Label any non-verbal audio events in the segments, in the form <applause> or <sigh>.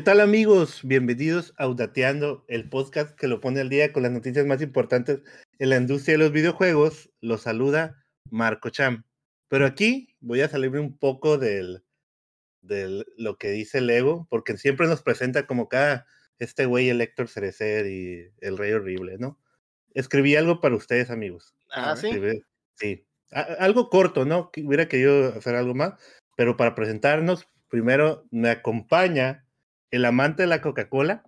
¿Qué tal amigos? Bienvenidos a Audateando, el podcast que lo pone al día con las noticias más importantes en la industria de los videojuegos. Lo saluda Marco Cham. Pero aquí voy a salirme un poco del, del lo que dice Lego, porque siempre nos presenta como cada este güey, el Héctor Cerecer y el Rey Horrible, ¿no? Escribí algo para ustedes, amigos. Ah, sí. Sí. algo corto, ¿no? Hubiera querido hacer algo más, pero para presentarnos, primero me acompaña el amante de la Coca-Cola,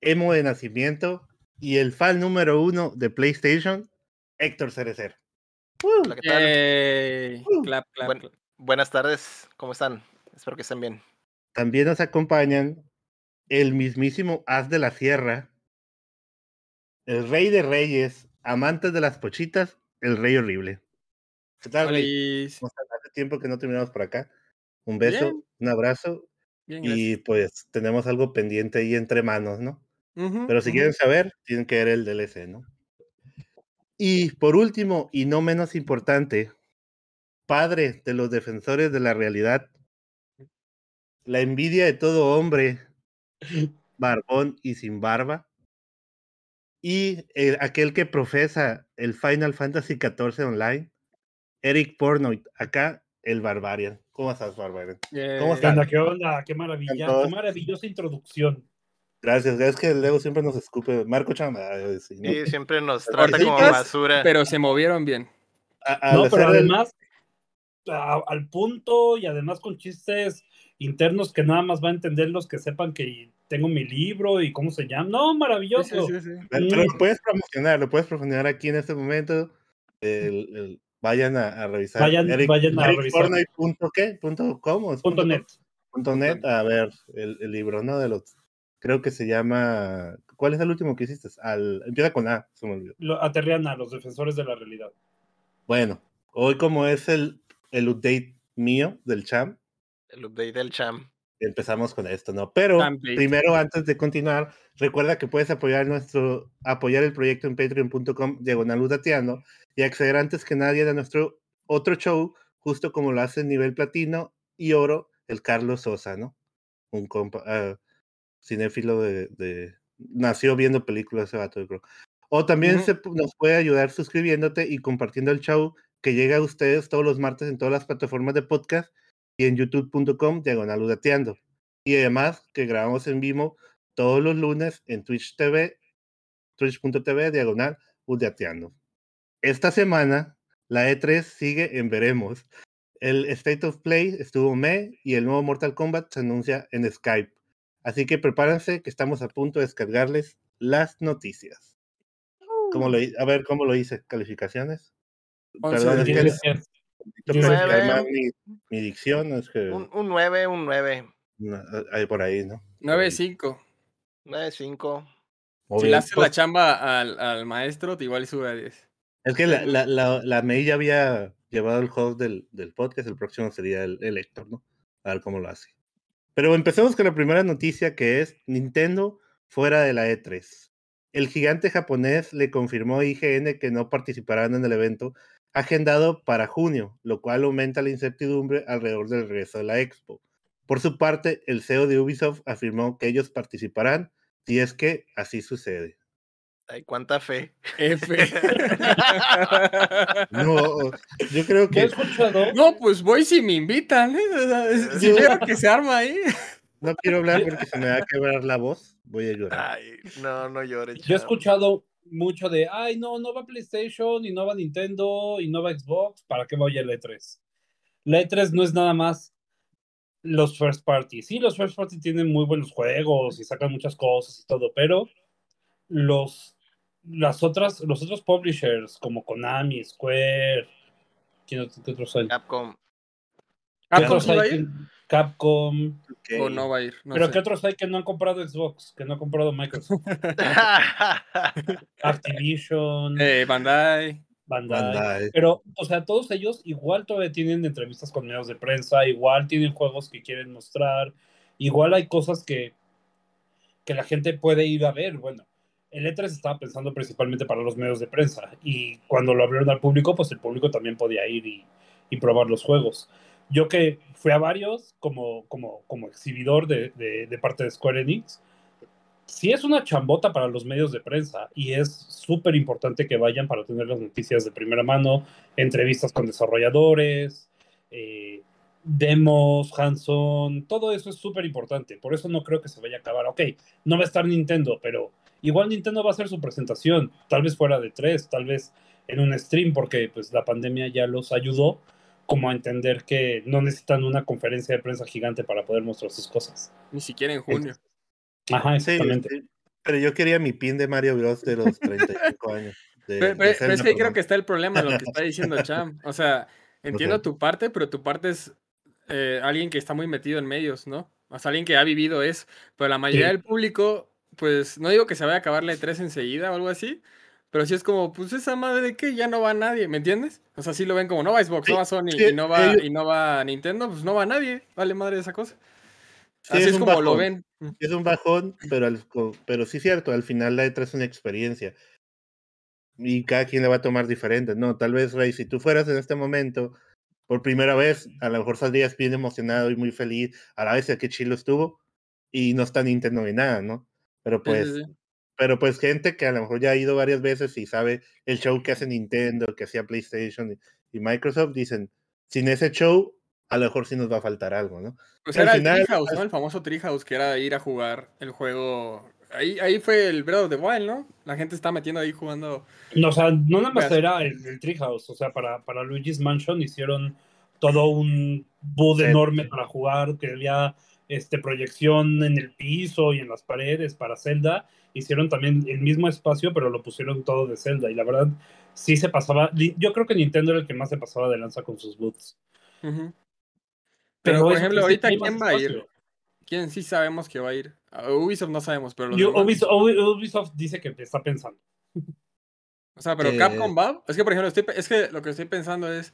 emo de nacimiento y el fan número uno de PlayStation, Héctor Cerecer. Hola, ¿qué tal? buenas tardes, ¿cómo están? Espero que estén bien. También nos acompañan el mismísimo As de la Sierra, el rey de reyes, amante de las pochitas, el rey horrible. ¿Qué tal, Hace tiempo que no terminamos por acá. Un beso, un abrazo y pues tenemos algo pendiente ahí entre manos, ¿no? Pero si quieren saber, tienen que ver el DLC, ¿no? Y por último, y no menos importante, padre de los defensores de la realidad, la envidia de todo hombre, barbón y sin barba, y aquel que profesa el Final Fantasy XIV Online, Eric Pornoy, acá el Barbarian. ¿Cómo estás, Barbarian? ¿Cómo estás? ¿Qué onda? Qué maravilla, qué maravillosa introducción. Gracias, es que el Lego siempre nos escupe. Marco Chamba. Sí, siempre nos trata como basura. Pero se movieron bien. no, pero además, al punto y además con chistes internos que nada más va a entender los que sepan que tengo mi libro y cómo se llama. No, maravilloso. Sí, sí, pero lo puedes promocionar, lo puedes promocionar aquí en este momento. el, Vayan a, revisar. Vayan, vayan a revisar. Punto, ¿qué? Punto, ¿Cómo? Punto net. Punto net, a ver el, el, libro, ¿no? De los. Creo que se llama. ¿Cuál es el último que hiciste? Al, empieza con A, se me olvidó. Lo, Aterriana, los defensores de la realidad. Bueno, hoy, como es el, el update mío del Cham. El update del Cham empezamos con esto, ¿no? Pero primero, antes de continuar, recuerda que puedes apoyar nuestro, apoyar el proyecto en patreon.com diagonal y acceder antes que nadie a nuestro otro show, justo como lo hace nivel platino y oro el Carlos Sosa, ¿no? Un compa, uh, cinéfilo de, nació viendo películas ese vato, creo. O también se, nos puede ayudar suscribiéndote y compartiendo el show que llega a ustedes todos los martes en todas las plataformas de podcast y en youtube.com diagonal udateando. Y además que grabamos en vivo todos los lunes en Twitch TV, twitch.tv diagonal udateando. Esta semana la E3 sigue en veremos. El State of Play estuvo me y el nuevo Mortal Kombat se anuncia en Skype. Así que prepárense que estamos a punto de descargarles las noticias. ¿Cómo lo, a ver, ¿cómo lo hice? ¿Calificaciones? Perdón, es que mi, dicción es que. Un, 9, un 9. hay por ahí, ¿no? 9-5. 9-5. Si le haces la chamba al, al, maestro, igual sube a 10. Es que la, la, la, la May ya había llevado el host del, del podcast, el próximo sería el, el Héctor, ¿no? A ver cómo lo hace. Pero empecemos con la primera noticia que es Nintendo fuera de la E3. El gigante japonés le confirmó a IGN que no participarán en el evento agendado para junio, lo cual aumenta la incertidumbre alrededor del regreso de la expo. Por su parte, el CEO de Ubisoft afirmó que ellos participarán si es que así sucede. Ay, cuánta fe. F. <laughs> no, yo creo que. No, pues voy si me invitan. ¿eh? Si quiero que se arma ahí. No quiero hablar porque se me va a quebrar la voz. Voy a llorar. Ay, no, no llores. Yo he escuchado mucho de, ay, no, no va PlayStation y no va Nintendo y no va Xbox, ¿para qué voy a la E3? La E3 no es nada más los first party. Sí, los first party tienen muy buenos juegos y sacan muchas cosas y todo, pero los, las otras, los otros publishers como Konami, Square, ¿quién otros hay? Capcom. Capcom, Capcom. O no va a ir. Pero ¿qué otros hay que no han comprado Xbox? Que no han comprado Microsoft. <laughs> <laughs> Activision. Eh, Bandai. Bandai. Pero, o sea, todos ellos igual todavía tienen entrevistas con medios de prensa, igual tienen juegos que quieren mostrar, igual hay cosas que, que la gente puede ir a ver. Bueno, el E3 estaba pensando principalmente para los medios de prensa y cuando lo abrieron al público, pues el público también podía ir y, y probar los juegos. Yo que fui a varios como, como, como exhibidor de, de, parte de Square Enix, sí es una chambota para los medios de prensa y es súper importante que vayan para tener las noticias de primera mano, entrevistas con desarrolladores, eh, demos, hands-on, todo eso es súper importante. Por eso no creo que se vaya a acabar. Ok, no va a estar Nintendo, pero igual Nintendo va a hacer su presentación, tal vez fuera de tres, tal vez en un stream, porque pues la pandemia ya los ayudó como a entender que no necesitan una conferencia de prensa gigante para poder mostrar sus cosas. Ni siquiera en junio. Ajá, exactamente. pero yo quería mi pin de Mario Bros. de los 35 años. pero, es que creo que está el problema, lo que está <laughs> diciendo Cham. O sea, entiendo tu parte, pero tu parte es eh, alguien que está muy metido en medios, ¿no? O sea, alguien que ha vivido eso. Pero la mayoría del público, pues no digo que se vaya a acabar la E3 enseguida o algo así, pero sí es como, pues esa madre de que ya no va nadie, ¿me entiendes? O sea, sí lo ven como, no va Xbox, no va Sony y, no va, y no va Nintendo, pues no va nadie, vale madre esa cosa. Así es, como lo ven. Es un bajón, pero, pero sí es cierto, al final la E3 es una experiencia. Y cada quien le va a tomar diferente. No, tal vez, Rey, si tú fueras en este momento por primera vez, a lo mejor saldrías bien emocionado y muy feliz a la vez que chilo estuvo y no está Nintendo ni nada, ¿no? Pero pues, pero pues gente que a lo mejor ya ha ido varias veces y sabe el show que hace Nintendo, que hacía PlayStation y, Microsoft, dicen, sin ese show, a lo mejor sí nos va a faltar algo, ¿no? Pues era el Treehouse, ¿no? El famoso Treehouse, que era ir a jugar el juego. Ahí, ahí fue el Breath of the Wild, ¿no? La gente está metiendo ahí jugando. No, o sea, no nada más era el, el, Treehouse, o sea, para, para Luigi's Mansion hicieron todo un booth enorme para jugar, que había este, proyección en el piso y en las paredes para Zelda. Hicieron también el mismo espacio, pero lo pusieron todo de Zelda. Y la verdad, sí se pasaba. Yo creo que Nintendo era el que más se pasaba de lanza con sus booths. Pero, por ejemplo, ahorita, ¿quién va a ir? ¿Quién sí sabemos que va a ir? Ubisoft no sabemos, pero. Ubisoft, dice que está pensando. O sea, pero Capcom va. Es que, por ejemplo, es que lo que estoy pensando es.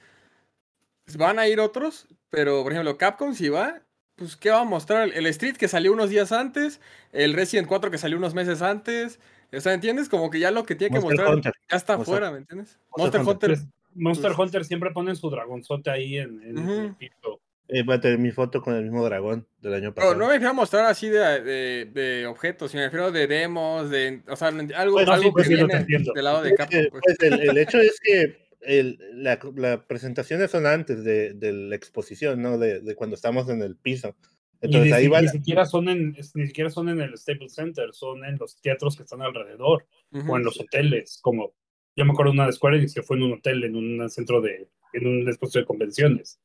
Van a ir otros, pero por ejemplo, Capcom si va, pues ¿qué va a mostrar? El Street que salió unos días antes, el Resident 4 que salió unos meses antes. O sea, ¿entiendes? Como que ya lo que tiene que mostrar ya está afuera, ¿me entiendes? Monster, Hunter. Monster Hunter siempre pone su dragonzote ahí en, el piso. Eh, va a tener mi foto con el mismo dragón del año pasado. no me refiero a mostrar así de, de, objetos, sino me refiero de demos, de, o sea, algo, algo que viene del lado de Capcom. Pues. pues el, hecho es que el, la, la, presentaciones son antes de, de la exposición, ¿no? De, de, cuando estamos en el piso. Entonces ahí van. Ni siquiera, son en, ni siquiera son en el Staples Center, son en los teatros que están alrededor o en los hoteles. Como yo me acuerdo de una de Square Enix que fue en un hotel, en un centro de, en un exposición de convenciones.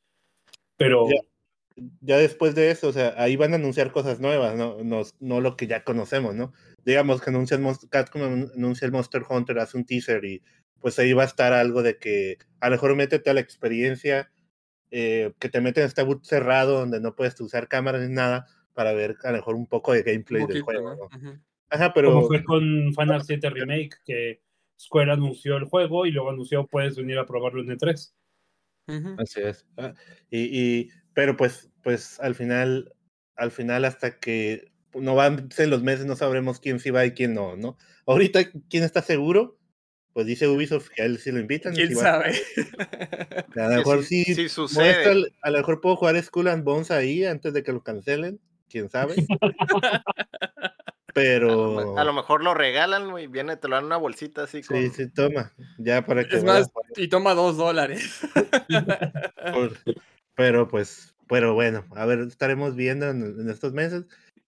Pero. Ya, ya, después de eso, o sea, ahí van a anunciar cosas nuevas, no, no, no lo que ya conocemos, ¿no? Digamos que anuncia el, Capcom anuncia el Monster Hunter, hace un teaser y pues ahí va a estar algo de que a lo mejor métete a la experiencia, eh, que te meten en este boot cerrado donde no puedes usar cámaras ni nada para ver a lo mejor un poco de gameplay del juego. Ajá, pero... Como fue con Final 7 Remake, que Square anunció el juego y luego anunció puedes venir a probarlo en E3. Así es. Ah, y, pero pues, pues al final, al final hasta que no van en los meses no sabremos quién sí va y quién no, ¿no? Ahorita, ¿quién está seguro? Pues dice Ubisoft que a él sí lo invitan. ¿Quién sabe? A, lo mejor sí, sucede. a lo mejor puedo jugar Skull and Bones ahí antes de que lo cancelen, quién sabe. <laughs> Pero. A lo, mejor lo regalan, y viene, te lo dan una bolsita así. Sí, sí, toma. Ya para que. Es más, y toma dos dólares. pero pues, pero bueno, a ver, estaremos viendo en, estos meses.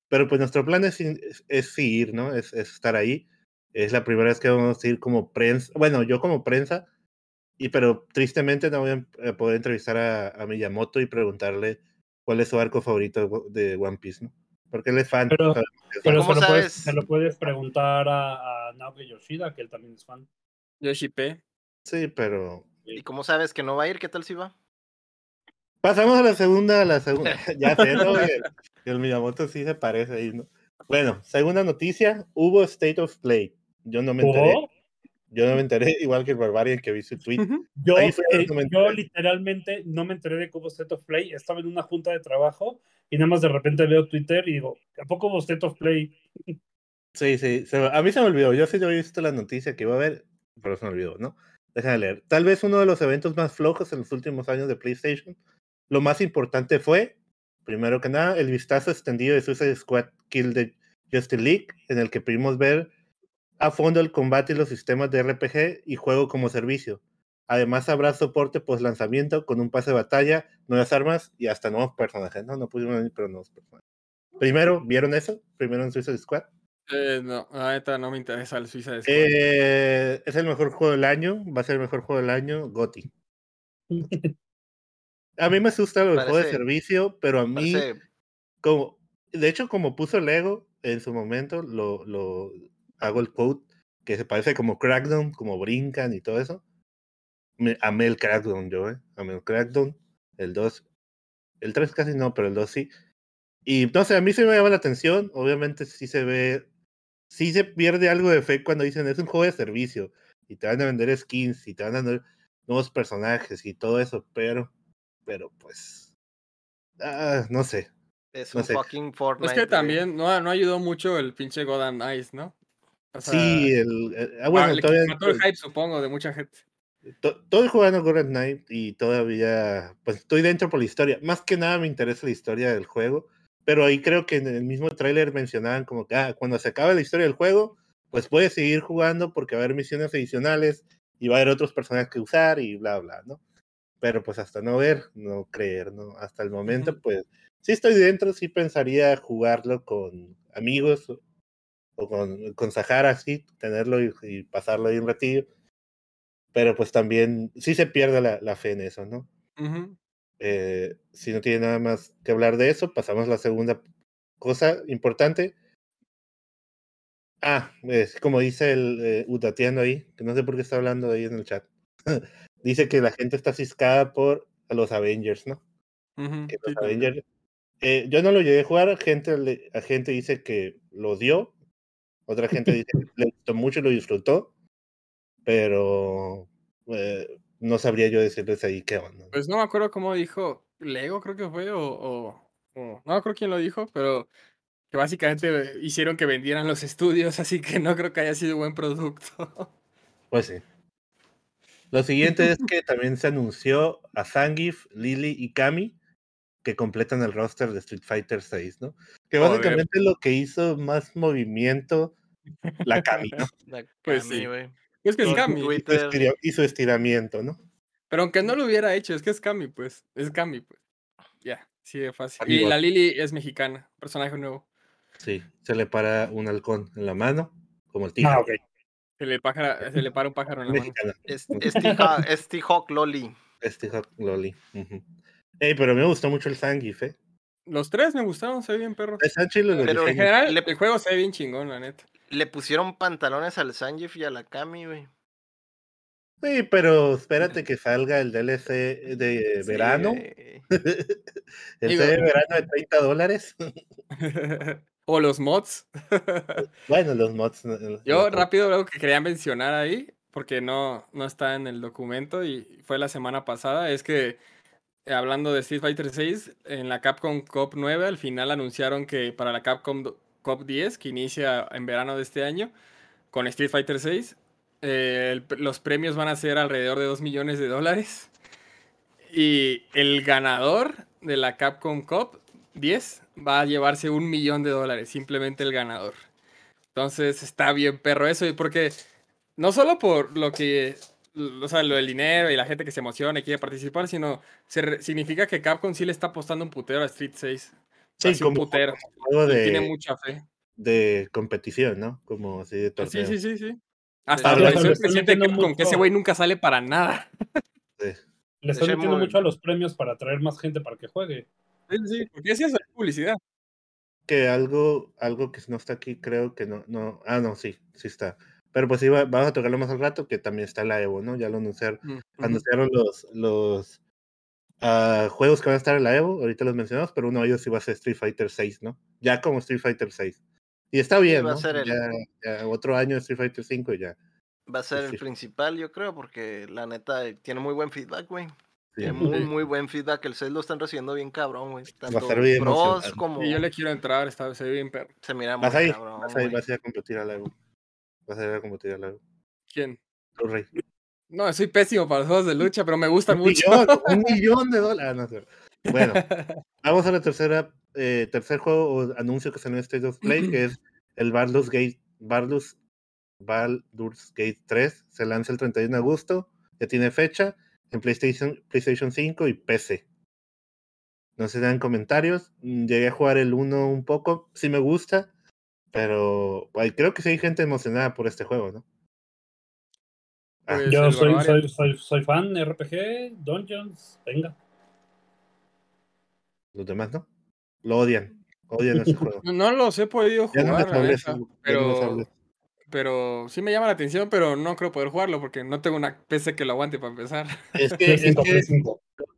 Pero pues nuestro plan es, es, seguir, ¿no? Es, es estar ahí es la primera vez que vamos a ir como prensa, bueno, yo como prensa, y pero tristemente no voy a eh, poder entrevistar a, a Miyamoto y preguntarle cuál es su arco favorito de One Piece, ¿no? Porque él es fan. Pero, pero se, lo puedes, se, lo puedes, preguntar a, a Naoki Yoshida, que él también es fan. Yoshi P. Sí, pero. ¿Y cómo sabes que no va a ir? ¿Qué tal si va? Pasamos a la segunda, a la segunda. <laughs> <laughs> ya sé, ¿no? El, el Miyamoto sí se parece ahí, ¿no? Bueno, segunda noticia, hubo State of Play. Yo no me enteré. Yo no me enteré, <laughs> igual que el Barbarian que vi su tweet. Yo, eh, yo literalmente no me enteré de cómo State of Play. Estaba en una junta de trabajo y nada más de repente veo Twitter y digo, ¿a poco hubo State of Play? Sí, sí. a mí se me olvidó. Yo sí yo he visto la noticia que iba a haber, pero se me olvidó, ¿no? Déjame leer. Tal vez uno de los eventos más flojos en los últimos años de PlayStation lo más importante fue, primero que nada, el vistazo extendido de Suicide Squad Kill the Justice League, en el que pudimos ver a fondo el combate y los sistemas de RPG y juego como servicio. Además habrá soporte post lanzamiento con un pase de batalla, nuevas armas y hasta nuevos personajes. No, no pudimos venir, pero nuevos personajes. Primero, ¿vieron eso? Primero en Suicide Squad. Eh, no, ahorita no me interesa el Suicide Squad. Eh, es el mejor juego del año, va a ser el mejor juego del año, Gotti. <laughs> a mí me asusta el juego de servicio, pero a mí, como, de hecho, como puso Lego en su momento, lo, lo hago el quote, que se parece como Crackdown, como brincan y todo eso. Me, amé el Crackdown yo, ¿eh? Amé el Crackdown, el 2. El 3 casi no, pero el 2 sí. Y no sé, a mí se me llama la atención. Obviamente sí se ve, sí se pierde algo de fe cuando dicen es un juego de servicio y te van a vender skins y te van a vender nuevos personajes y todo eso, pero, pero pues, ah, no sé. Es un fucking Fortnite. Es que también no, no ayudó mucho el pinche God Ice, ¿no? Sí, el, ah, bueno, todavía, el hype, supongo, de mucha gente. Estoy jugando Golden Knight y todavía, pues estoy dentro por la historia. Más que nada me interesa la historia del juego, pero ahí creo que en el mismo tráiler mencionaban como que ah, cuando se acabe la historia del juego, pues puedes seguir jugando porque va a haber misiones adicionales y va a haber otros personajes que usar y bla, bla, ¿no? Pero pues hasta no ver, no creer, ¿no? Hasta el momento, pues sí estoy dentro, sí pensaría jugarlo con amigos o con, con Sahara, sí, tenerlo y, pasarlo ahí un ratillo. Pero pues también sí se pierde la, la fe en eso, ¿no? eh, si no tiene nada más que hablar de eso, pasamos a la segunda cosa importante. Ah, es como dice el eh, Utateando ahí, que no sé por qué está hablando ahí en el chat. <laughs> dice que la gente está ciscada por los Avengers, ¿no? que los Avengers. Eh, yo no lo llegué a jugar, gente, la gente dice que lo dio, otra gente dice que le gustó mucho y lo disfrutó, pero eh, no sabría yo decirles ahí qué onda. Pues no me acuerdo cómo dijo Lego, creo que fue, o, o, no acuerdo quién lo dijo, pero que básicamente hicieron que vendieran los estudios, así que no creo que haya sido buen producto. Pues sí. Lo siguiente es que también se anunció a Zangief, Lily y Kami que completan el roster de Street Fighter 6, ¿no? Que básicamente lo que hizo más movimiento la. <laughs> La pues sí. Es que es Kami. Hizo estiramiento, ¿no? Pero aunque no lo hubiera hecho, es que es Kami, pues. Es Kami, pues. Ya, sí, es fácil. Y la Lily es mexicana, personaje nuevo. Sí, se le para un halcón en la mano, como el tío. Ah, ok. Se le, se le para un pájaro en la mano. Es, es T-Hawk Loli. Es T-Hawk Loli. Ey, pero me gustó mucho el Zangief, ¿eh? Los tres me gustaron, se ve bien perro. Pero en general, el juego se ve bien chingón, la neta. Le pusieron pantalones al Zangief y a la Kami, güey. Sí, pero espérate que salga el DLC de verano. <laughs> el de verano de 30 dólares. <laughs> o los mods. <laughs> bueno, los mods. Yo rápido algo que quería mencionar ahí, porque no, no está en el documento y fue la semana pasada, es que hablando de Street Fighter 6, en la Capcom Cup 9 al final anunciaron que para la Capcom Cup 10, que inicia en verano de este año, con Street Fighter 6, eh, los premios van a ser alrededor de 2 millones de dólares. Y el ganador de la Capcom Cup 10 va a llevarse un millón de dólares, simplemente el ganador. Entonces está bien perro eso, porque no solo por lo que o sea, lo del dinero y la gente que se emociona y quiere participar, sino se significa que Capcom sí le está apostando un putero a Street 6. Sí, como un putero. tiene mucha fe. De competición, ¿no? Como así de torneo. Sí, sí, sí, sí. Hasta la siente Capcom, que ese güey nunca sale para nada. Sí. Le están metiendo mucho a los premios para atraer más gente para que juegue. Sí, sí, porque así es la publicidad. Que algo, algo que no está aquí, creo que no, no. Ah, no, sí, sí está pero pues iba, vamos a tocarlo más al rato, que también está la Evo, ¿no? Ya lo anunciaron, mm, anunciaron los, los uh, juegos que van a estar en la Evo, ahorita los mencionamos, pero uno de ellos iba a ser Street Fighter 6, ¿no? Ya como Street Fighter 6. Y está bien, ¿no? ya, otro año Street Fighter 5 y ya. Va a ser el principal, yo creo, porque la neta tiene muy buen feedback, güey. tiene muy, muy buen feedback. El 6 lo están recibiendo bien cabrón, güey. Va a ser bien pros como... Y yo le quiero entrar, está, se ve bien perro. Se mira muy cabrón. Vas ahí, vas a ir a competir a la Evo. Vas a ver cómo te la ¿Quién? Tu rey. No, soy pésimo para los juegos de lucha, pero me gusta un mucho. Millón, <laughs> un millón de dólares. Bueno, <laughs> vamos a la tercera, eh, tercer juego o anuncio que salió en State of Play, que es el Baldur's Gate, Baldur's, Baldur's Gate 3. Se lanza el 31 de agosto, ya tiene fecha en PlayStation, PlayStation 5 y PC. No se dan comentarios. Mm, llegué a jugar el 1 un poco, sí me gusta, pero creo que sí hay gente emocionada por este juego, ¿no? Ah. Pues Yo soy, soy, soy, soy, fan RPG, Dungeons, venga. Los demás no. Lo odian. Odian ese <laughs> juego. No los he podido jugar, pero, pero sí me llama la atención, pero no creo poder jugarlo porque no tengo una PC que lo aguante para empezar. Es que, es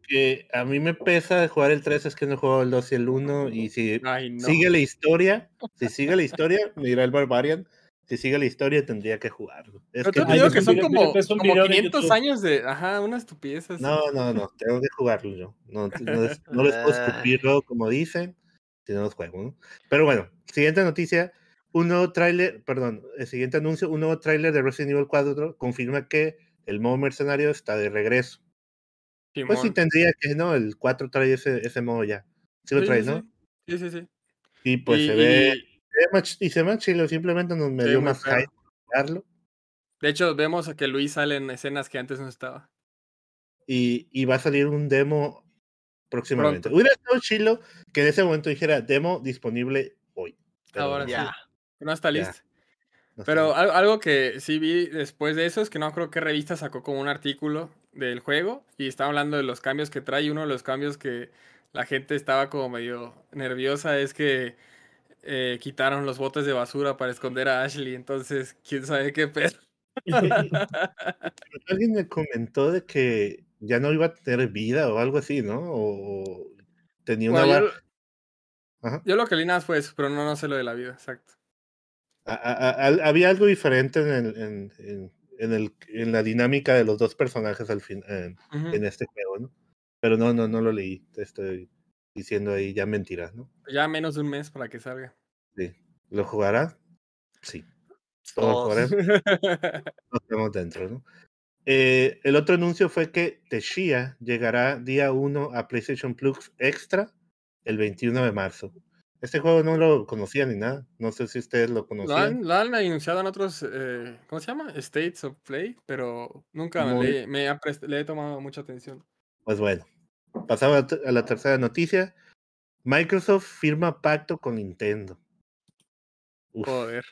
que, a mí me pesa jugar el 3 es que no juego el 2 y el 1 y si sigue la historia, si sigue la <laughs> historia, me dirá el Barbarian, si sigue la historia tendría que jugarlo. Es Pero que, te digo que son como, como 500 años de, ajá, una estupidez así. No, no, no, tengo que jugarlo yo. No, no, les, no les puedo <laughs> escupirlo como dicen, si no los juego, ¿no? Pero bueno, siguiente noticia, un nuevo tráiler, perdón, el siguiente anuncio, un nuevo tráiler de Resident Evil 4 confirma que el modo mercenario está de regreso. Pues sí tendría que, ¿no? El 4 trae ese, ese modo ya. Sí lo trae, ¿no? Sí, sí, sí. Y pues se ve y se más chilo, simplemente nos me dio más hype De hecho, vemos que Luis sale en escenas que antes no estaba. Y, y va a salir un demo próximamente. Hubiera estado chilo que en ese momento dijera demo disponible hoy. Ahora ya. No está listo. Pero algo que sí vi después de eso es que no creo que revista sacó como un artículo del juego y estaba hablando de los cambios que trae. Uno de los cambios que la gente estaba como medio nerviosa es que eh, quitaron los botes de basura para esconder a Ashley, entonces quién sabe qué pedo. Alguien me comentó de que ya no iba a tener vida o algo así, ¿no? O tenía una... yo, lo que leí nada fue eso, pero no, no sé lo de la vida, exacto. Había algo diferente en, el, en, en, el, en, la dinámica de los dos personajes al fin, en, este juego, ¿no? Pero no, no, no lo leí. Estoy diciendo ahí ya mentiras, ¿no? Ya menos de un mes para que salga. Sí. ¿Lo jugará? Sí. Todos <laughs> Nos vemos dentro, ¿no? Eh, el otro anuncio fue que Teshia llegará día 1 a PlayStation Plus Extra el 21 de marzo. Este juego no lo conocía ni nada. No sé si ustedes lo conocían. Lo han, anunciado en otros, eh, ¿cómo se llama? States of Play, pero nunca le, me le he tomado mucha atención. Pues bueno, Pasaba a la tercera noticia. Microsoft firma pacto con Nintendo. Joder.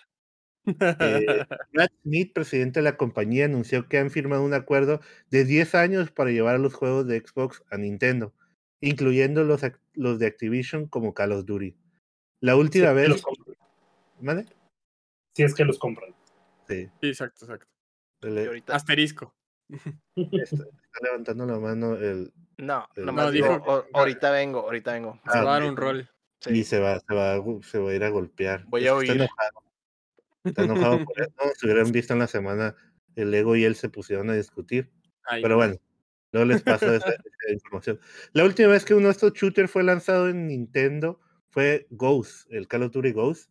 Eh, <laughs> Brad Smith, presidente de la compañía, anunció que han firmado un acuerdo de 10 años para llevar los juegos de Xbox a Nintendo, incluyendo los, los de Activision como Call of Duty. La última vez. ¿Vale? Si es que los compran. Sí. exacto, exacto. Asterisco. Está, levantando la mano el. No, no dijo, ahorita vengo, ahorita vengo. Se va a dar un rol. Y se va, se va, se va a ir a golpear. Voy a oír. Está enojado. Está enojado por eso. Si hubieran visto en la semana, el Ego y él se pusieron a discutir. Pero bueno, no les paso esa, información. La última vez que uno de estos shooters fue lanzado en Nintendo fue Ghost, el Call of Duty Ghost,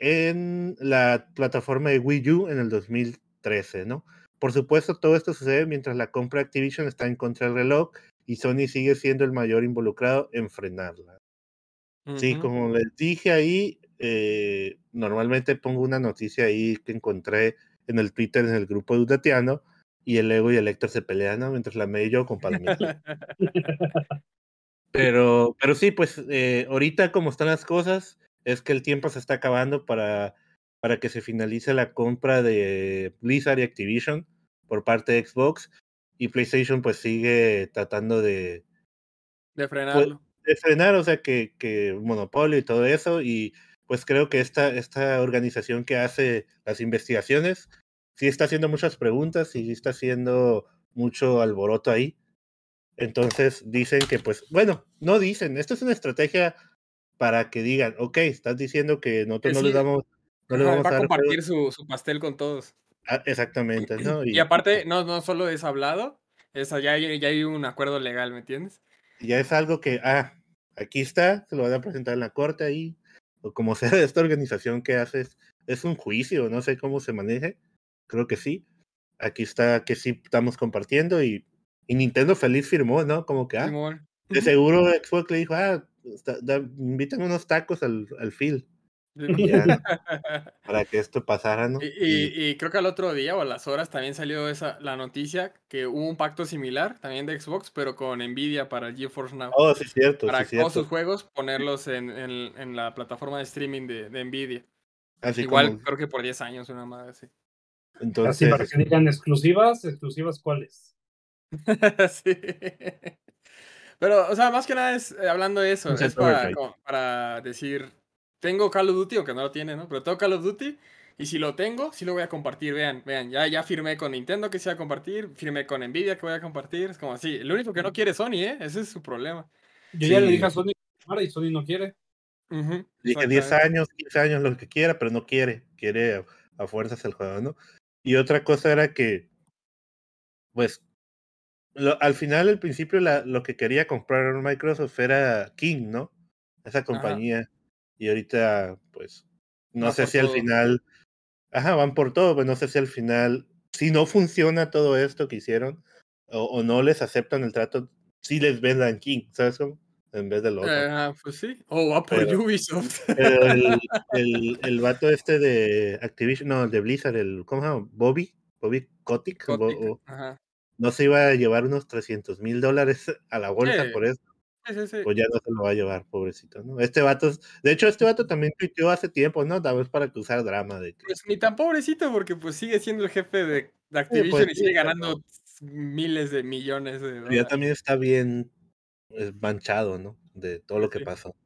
en la plataforma de Wii U en el 2013, ¿no? Por supuesto, todo esto sucede mientras la compra de Activision está en contra del reloj y Sony sigue siendo el mayor involucrado en frenarla. Sí, como les dije ahí, eh, normalmente pongo una noticia ahí que encontré en el Twitter, en el grupo de Udatiano, y el Ego y el Héctor se pelean, ¿no? Mientras la medio yo <laughs> con pero, pero sí, pues eh, ahorita como están las cosas, es que el tiempo se está acabando para, para que se finalice la compra de Blizzard y Activision por parte de Xbox y PlayStation pues sigue tratando de... De pues, frenarlo. de frenar, o sea, que, que monopolio y todo eso y pues creo que esta, esta organización que hace las investigaciones sí está haciendo muchas preguntas y está haciendo mucho alboroto ahí. Entonces dicen que pues, bueno, no dicen, esto es una estrategia para que digan, ok, estás diciendo que nosotros no le damos... No le vamos a, compartir su, su pastel con todos. Ah, exactamente, ¿no? Y, aparte, no, no solo es hablado, es, ya, hay, ya hay un acuerdo legal, ¿me entiendes? Ya es algo que, ah, aquí está, se lo van a presentar en la corte ahí, o como <laughs> sea de esta organización que haces, es un juicio, no sé cómo se maneje, creo que sí. Aquí está que sí estamos compartiendo y, y Nintendo feliz firmó, ¿no? Como que, ah, De seguro Xbox le dijo, ah, invitan unos tacos al, al Phil. <laughs> para que esto pasara, ¿no? Y, creo que al otro día o a las horas también salió esa, la noticia que hubo un pacto similar también de Xbox, pero con Nvidia para el GeForce Now. Oh, sí, cierto. Para todos sus juegos ponerlos en, en, la plataforma de streaming de, de Nvidia. Igual creo que por 10 años, una más así. Entonces, así para que digan exclusivas, exclusivas cuáles. <laughs> sí. Pero, o sea, más que nada es eh, hablando de eso, es para, para decir, tengo Call of Duty, aunque no lo tiene, ¿no? Pero tengo Call of Duty y si lo tengo, sí lo voy a compartir. Vean, vean, ya, ya firmé con Nintendo que se va a compartir, firmé con Nvidia que voy a compartir. Es como así. Lo único que no quiere es Sony, ¿eh? Ese es su problema. Yo ya le dije a Sony y Sony no quiere. dije 10 años, 15 años, lo que quiera, pero no quiere. Quiere a, fuerzas el juego, ¿no? Y otra cosa era que, pues, al final, al principio, lo que quería comprar Microsoft era King, ¿no? Esa compañía. Y ahorita, pues, no sé si al final, ajá, van por todo, pero pues, no sé si al final, si no funciona todo esto que hicieron, o, no les aceptan el trato, si les vendan King, ¿sabes cómo? En vez de lo otro. Ah, pues sí. O va por Ubisoft. el, <laughs> el, el, vato este de Activision, no, de Blizzard, el, ¿cómo se llama? Bobby, Bobby Kotick, no se iba a llevar unos 300 mil dólares <laughs> a la bolsa por eso. Pues ya no se lo va a llevar, pobrecito, ¿no? Este vato, de hecho, este vato también tuiteó hace tiempo, ¿no? Tal vez para cruzar drama de Pues ni tan pobrecito, porque pues sigue siendo el jefe de, Activision y sigue ganando miles de millones de dólares. Ya también está bien eh, manchado, ¿no? De todo lo que pasó.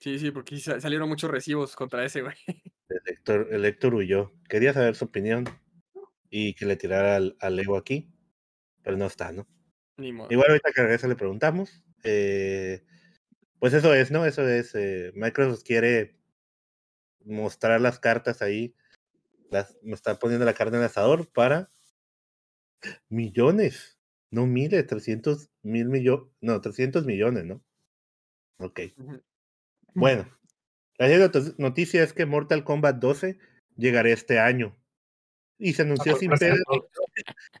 Sí, sí, porque salieron muchos recibos contra ese güey. <laughs> El Héctor, el Héctor huyó. Quería saber su opinión y que le tirara al, al ego aquí, pero no está, ¿no? Igual ahorita que regresa le preguntamos. Eh, pues eso es, ¿no? Eso es. Eh, Microsoft quiere mostrar las cartas ahí. Las, me está poniendo la carne en el asador para millones. No miles, 300 mil millones. No, 300 millones, ¿no? Ok. Bueno, la noticia es que Mortal Kombat 12 llegará este año. Y se anunció sin pedo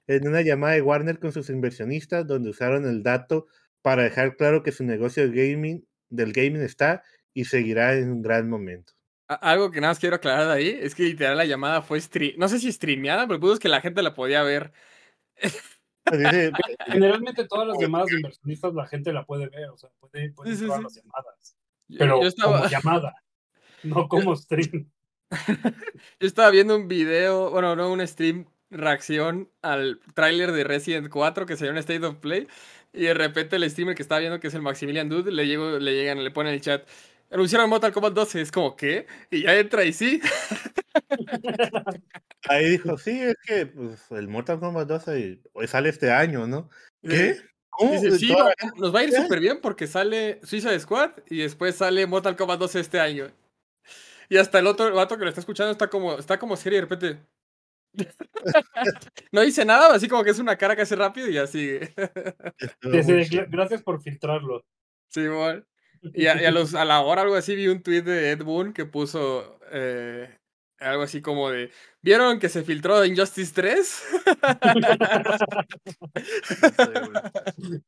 en una llamada de Warner con sus inversionistas, donde usaron el dato para dejar claro que su negocio de gaming, del gaming está y seguirá en un gran momento. Algo que nada más quiero aclarar de ahí es que literal la llamada fue no sé si streameada, pero pudo que la gente la podía ver. <laughs> <laughs> Pues Generalmente todas las llamadas de inversionistas la gente la puede ver, o sea, puede, puede las llamadas. Pero como llamada, no como <laughs> stream. Yo estaba viendo un video, bueno, no un stream reacción al tráiler de Resident 4 que se llama State of Play y de repente el streamer que estaba viendo que es el Maximilian Dude le, llego, le llegan, le ponen en el chat anunciaron Mortal Kombat 12, es como, ¿qué? Y ya entra y sí. <laughs> Ahí dijo, sí, es que pues, el Mortal Kombat 12 hoy sale este año, ¿no? ¿Qué? Dice, sí, nos va a ir súper bien porque sale Suicide Squad y después sale Mortal Kombat 12 este año. Y hasta el otro vato que lo está escuchando está como, está como serio y de repente. <laughs> no dice nada, así como que es una cara que hace rápido y sigue. gracias por filtrarlo. Sí, bueno. <laughs> Y, a, los, a la hora algo así vi un tweet de Ed Boon que puso eh, algo así como de ¿Vieron que se filtró Injustice 3? <laughs>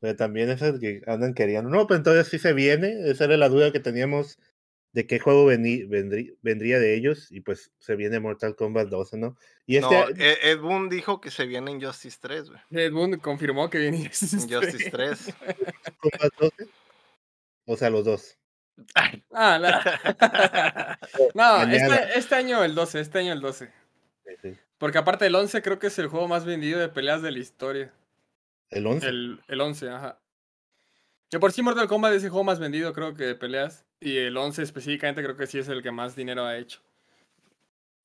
Pero también es que andan queriendo. No, pero entonces sí se viene. Esa era la duda que teníamos de qué juego vendría de ellos y pues se viene Mortal Kombat 12, ¿no? Y este no, e-, Ed Boon dijo que se viene Injustice 3, güey. Ed Boon confirmó que viene Injustice 3. <laughs> O sea, los dos. Ah, <laughs> no, este, este, año el 12, este año el 12. Porque aparte el 11 creo que es el juego más vendido de peleas de la historia. ¿El 11? El, el 11, ajá. Que por sí Mortal Kombat es el juego más vendido creo que de peleas. Y el 11 específicamente creo que sí es el que más dinero ha hecho.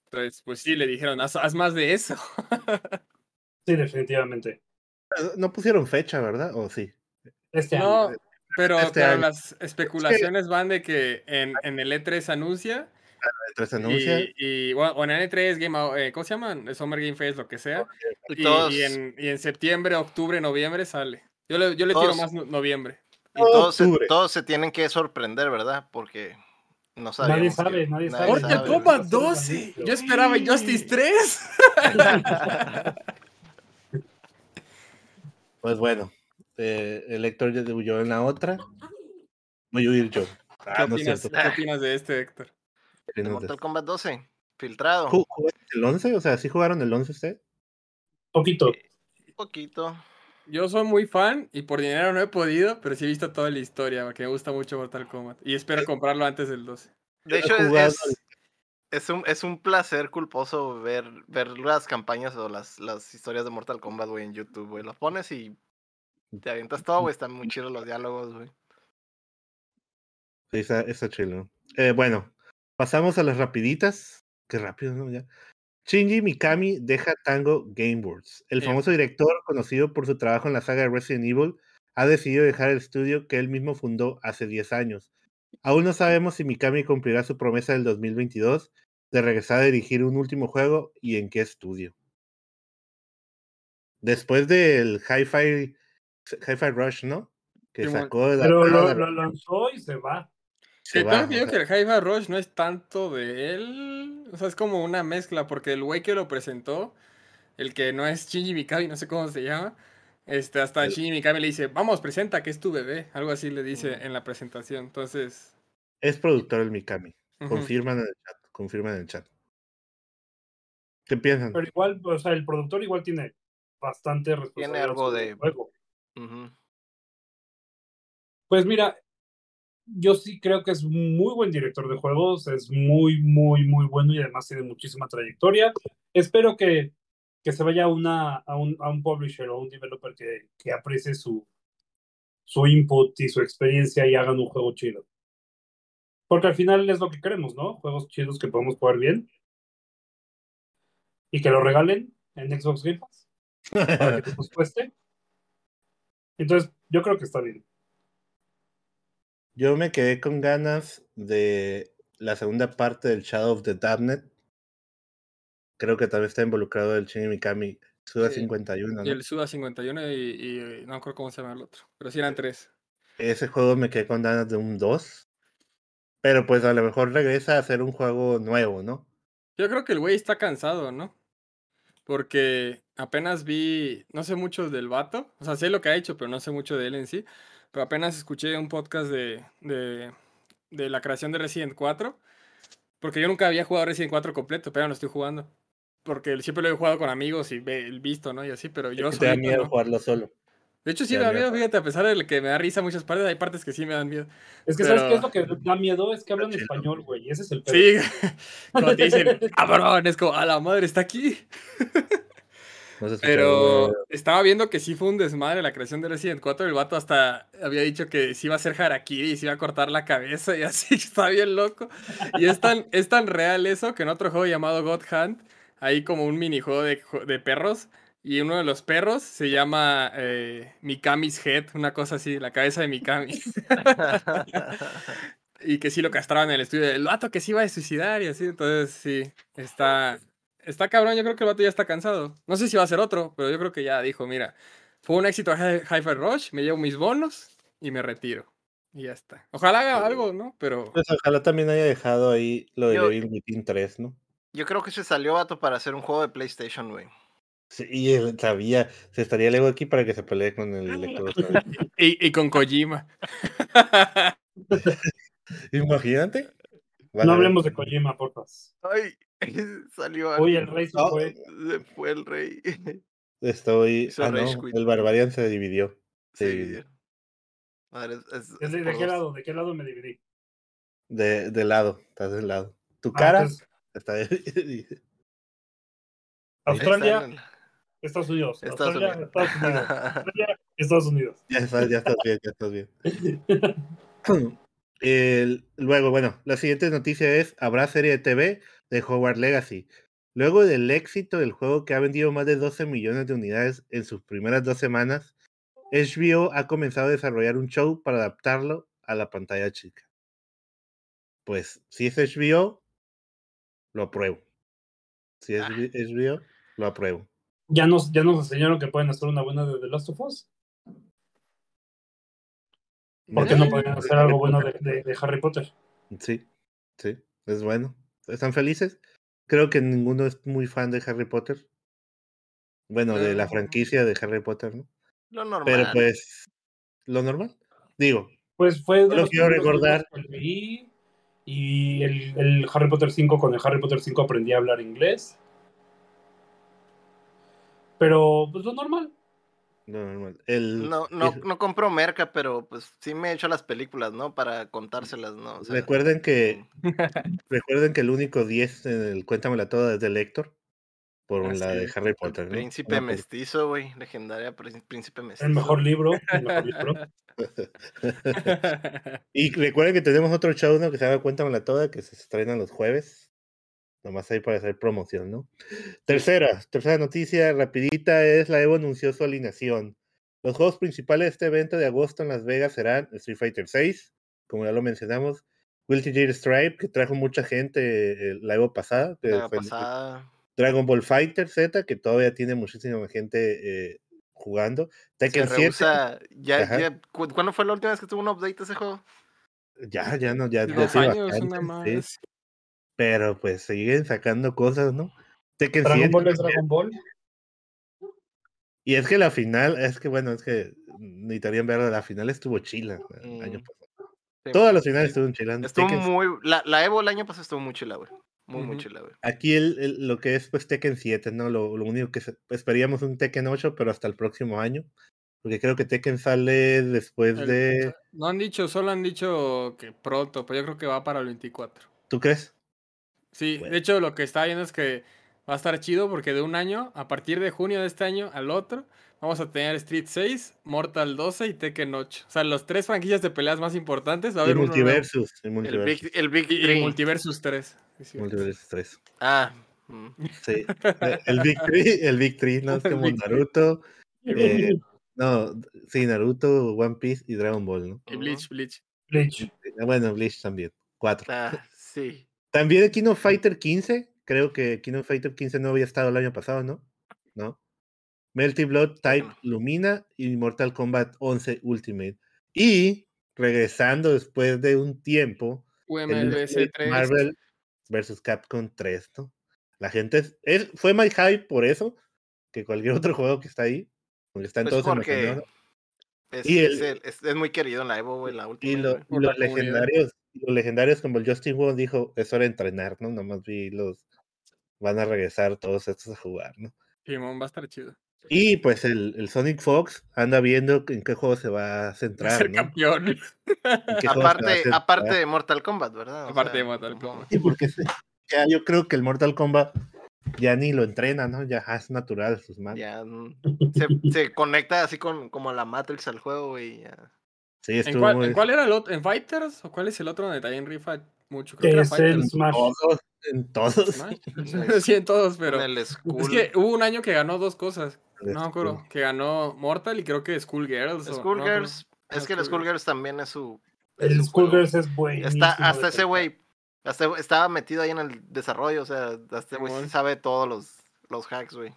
Entonces, pues sí, le dijeron, haz, más de eso. <laughs> sí, definitivamente. No pusieron fecha, ¿verdad? ¿O sí? Este no, pero, este las especulaciones van de que en, en el E3 anuncia. El E3 anuncia. Y, bueno, o en el E3, Game, eh, ¿cómo se llaman? Summer Game Fest, lo que sea. Y, en, y en septiembre, octubre, noviembre sale. Yo le, yo le tiro más noviembre. Y todos se, todos se, tienen que sorprender, ¿verdad? Porque no. Nadie sabe, nadie sabe. Mortal Kombat 12. Yo esperaba Justice 3. <laughs> pues bueno, Eh, el Héctor ya huyó en la otra. Voy a huir yo. ¿Qué, ah, opinas, de este, Héctor? De Mortal Kombat 12, filtrado. el 11? O sea, ¿sí jugaron el 11 usted? Poquito. poquito. Yo soy muy fan y por dinero no he podido, pero sí he visto toda la historia, porque me gusta mucho Mortal Kombat. Y espero comprarlo antes del 12. De hecho, es, es, un, es un placer culposo ver, ver las campañas o las, las historias de Mortal Kombat, güey, en YouTube, güey. Los pones y te avientas todo, güey. Están muy chidos los diálogos, güey. Sí, está, está chido. Eh, bueno, pasamos a las rapiditas. Qué rápido, ¿no? Ya. Shinji Mikami deja Tango Gameworks. El famoso director, conocido por su trabajo en la saga de Resident Evil, ha decidido dejar el estudio que él mismo fundó hace 10 años. Aún no sabemos si Mikami cumplirá su promesa del 2022 de regresar a dirigir un último juego y en qué estudio. Después del Hi-Fi, Hi-Fi Rush, ¿no? Que sacó de Pero lo, lanzó y se va. Sí, pero que el Hi-Fi Rush no es tanto de él. O sea, es como una mezcla, porque el güey que lo presentó, el que no es Shinji Mikami, no sé cómo se llama, este, hasta Shinji Mikami le dice, vamos, presenta que es tu bebé. Algo así le dice en la presentación. Entonces. Es productor el Mikami. Confirman en el chat. Confirman en el chat. ¿Qué piensan? Pero igual, o sea, el productor igual tiene bastante responsabilidad. Tiene algo de. Juego. Pues mira, yo sí creo que es muy buen director de juegos, es muy, muy, muy bueno y además tiene muchísima trayectoria. Espero que, que se vaya una, a, un, a un publisher o un developer que, que aprecie su, su input y su experiencia y hagan un juego chido. Porque al final es lo que queremos, ¿no? Juegos chidos que podemos jugar bien. Y que lo regalen en Xbox Game Pass. Para que <laughs> nos cueste. Entonces, yo creo que está bien. Yo me quedé con ganas de la segunda parte del Shadow of the Damned. Creo que también está involucrado el Shin Mikami Suda 51. Y el Suda 51 y, y, no recuerdo cómo se llama el otro. Pero sí eran tres. Ese juego me quedé con ganas de un 2. Pero pues a lo mejor regresa a hacer un juego nuevo, ¿no? Yo creo que el güey está cansado, ¿no? Porque apenas vi, no sé mucho del vato, o sea, sé lo que ha hecho, pero no sé mucho de él en sí pero apenas escuché un podcast de, de, de, la creación de Resident 4, porque yo nunca había jugado Resident 4 completo, pero no estoy jugando. Porque siempre lo he jugado con amigos y visto, ¿no? Y así, pero yo... te da miedo jugarlo solo. De hecho, sí me da miedo, fíjate, a pesar de que me da risa muchas partes, hay partes que sí me dan miedo. Es que, ¿sabes qué es lo que da miedo? Es que hablan español, güey, ese es el pedo. Sí, <laughs> cuando te dicen, cabrón, es como, a la madre, está aquí. <laughs> Pero estaba viendo que sí fue un desmadre la creación de Resident 4. El vato hasta había dicho que sí iba a ser harakiri y se iba a cortar la cabeza y <laughs> así. Está bien loco. Y es tan, es tan real eso que en otro juego llamado God Hunt hay como un minijuego de, de perros. Y uno de los perros se llama eh, Mikami's Head, una cosa así, la cabeza de Mikami. <laughs> <laughs> y que sí lo castraban en el estudio. El vato que sí iba a suicidar y así. Entonces, sí, está, está cabrón, yo creo que el vato ya está cansado. No sé si va a ser otro, pero yo creo que ya dijo, mira, fue un éxito Hi-Fi Rush, me llevo mis bonos y me retiro. Y ya está. Ojalá haga algo, ¿no? Pero. Pues ojalá también haya dejado ahí lo de Devil Within 3, ¿no? Yo creo que se salió vato para hacer un juego de PlayStation, güey. Sí, él sabía, se estaría luego aquí para que se pelee con el lector. <laughs> y, y con Kojima. <laughs> Imagínate. no hablemos de Kojima, por favor. Ay, <laughs> Salió Uy, el rey se fue. Se fue el rey. <laughs> Estoy. Ah, no, el Barbarian se dividió. Se dividió. ¿De, qué lado? ¿De qué lado me dividí? De, de lado, estás del lado. Tu ah, cara está dividida. <laughs> Australia, Estados Unidos. Estados Australia, Unidos. Estados Unidos. Australia, Estados Unidos. Ya estás, ya estás bien, ya estás bien. <clears throat> El, luego, bueno, la siguiente noticia es, habrá serie de TV de Hogwarts Legacy. Luego del éxito del juego que ha vendido más de 12 millones de unidades en sus primeras dos semanas, HBO ha comenzado a desarrollar un show para adaptarlo a la pantalla chica. Pues si es HBO, lo apruebo. Si es HBO, ah. lo apruebo. ¿Ya nos, ¿Ya nos enseñaron que pueden hacer una buena de The Last of Us? ¿Por qué no pueden hacer algo bueno de Harry Potter? Sí, sí, es bueno. ¿Están felices? Creo que ninguno es muy fan de Harry Potter. Bueno, de la franquicia de Harry Potter, ¿no? Lo normal. Pero pues, lo normal. Digo. Pues fue de lo quiero recordar. y el, el, Harry Potter 5, con el Harry Potter 5 aprendí a hablar inglés. Pero, pues lo normal. Lo normal. El, no, no, no compro merca, pero pues sí me he hecho las películas, ¿no? Para contárselas, ¿no? recuerden que <laughs> recuerden que el único 10 en el Cuéntamela Toda es de Lector por la de Harry Potter. ¿no? Príncipe mestizo, güey, legendaria Príncipe mestizo. El mejor libro, el mejor libro. <laughs> y recuerden que tenemos otro show ¿no? que se llama Cuéntamela Toda, que se estrena los jueves. Nomás ahí para hacer promoción, ¿no? Tercera, tercera noticia rapidita es la Evo anunció su alineación. Los juegos principales de este evento de agosto en Las Vegas serán Street Fighter VI, como ya lo mencionamos, Guilty Gear Stripe, que trajo mucha gente eh, la Evo pasada. La pasada Dragon Ball Fighter Z, que todavía tiene muchísima gente eh, jugando. Tekken 7. Ya, ya, ¿Cuándo fue la última vez que tuvo un update ese juego? Ya, ya no, ya. Dos años, una más. Pero pues siguen sacando cosas, ¿no? Tekken Dragon Ball es Dragon Ball. Y es que la final, es que bueno, es que necesitarían ver, la final estuvo chila el año mm. pasado. Todas las finales estuvieron chilas. Estuvo muy. La, la, Evo el año pasado estuvo muy chila, güey. Muy, muy chila, güey. Aquí el, lo que es pues Tekken 7, ¿no? Lo, lo único que esperaríamos un Tekken 8, pero hasta el próximo año. Porque creo que Tekken sale después de. No han dicho, solo han dicho que pronto, pero yo creo que va para el 24. ¿Tú crees? Sí, de hecho lo que está viendo es que va a estar chido porque de un año, a partir de junio de este año al otro, vamos a tener Street 6, Mortal 12 y Tekken 8. O sea, los tres franquicias de peleas más importantes. Va a haber multiversus, el, multiversus. el Big, el y, Multiversus 3. multiversus 3. Ah. Sí. <laughs> El Big 3, el Big 3, ¿no? Es como Naruto. Eh, no, sí, Naruto, One Piece y Dragon Ball, ¿no? Y Bleach, Bleach. Bleach. Bueno, Bleach también. Cuatro. Ah, sí. También King of Fighter 15. Creo que King of Fighter 15 no había estado el año pasado, ¿no? ¿No? Melty Blood Type Lumina y Mortal Kombat 11 Ultimate. Y regresando después de un tiempo, Marvel vs. Capcom 3, ¿no? La gente es, fue my hype por eso, que cualquier <laughs> otro juego que está ahí, porque está en pues todos es, y es, muy querido en la Evo, en la última. Y, los legendarios, los legendarios como el Justin Wong dijo, es hora de entrenar, ¿no? Nomás vi los, van a regresar todos estos a jugar, ¿no? Simón va a estar chido. Y pues el, el, Sonic Fox anda viendo en qué juego se va a <laughs> centrar. Ser campeón. aparte, aparte de Mortal Kombat, ¿verdad? aparte de Mortal Kombat. Sí, porque ya yo creo que el Mortal Kombat ya ni lo entrena, ¿no? Ya es natural sus manos. Ya mm, se, se, conecta así con como la Matrix al juego, y Ya. Sí, ¿En cuál, ¿En cuál, era el otro? ¿En Fighters? ¿O cuál es el otro donde también rifa mucho? Creo que era Fighters. Todos, en todos. <laughs> <laughs> sí, en todos, pero. Es que hubo un año que ganó dos cosas. No me acuerdo. Que ganó Mortal y creo que Schoolgirls. Schoolgirls. es que el Schoolgirls también es su. el Schoolgirls es bueno. Hasta ese güey. estaba metido ahí en el desarrollo. O sea, hasta güey sabe todos los, los hacks, güey.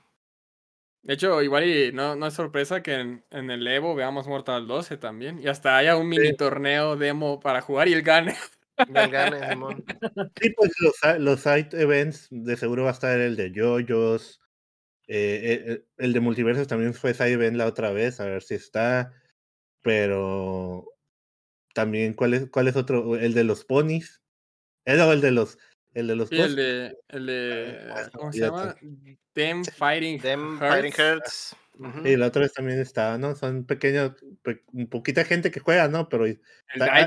De hecho, igual y no, no es sorpresa que en, en, el Evo veamos Mortal 12 también. Y hasta haya un mini torneo demo para jugar y el gane. <laughs> El gane, Simón. Sí, pues los, los side events de seguro va a estar el de JoJo's. Eh, el, el, de multiversos también fue side event la otra vez, a ver si está. Pero también, ¿cuál es, cuál es otro? El de los ponis. Eh, no, el de los el de los sí, el de, el de ¿cómo se llama? Them Fighting Them Fighting Hearts. Y la otra vez también está, ¿no? Son pequeños, un poquita gente que juega, ¿no? Pero el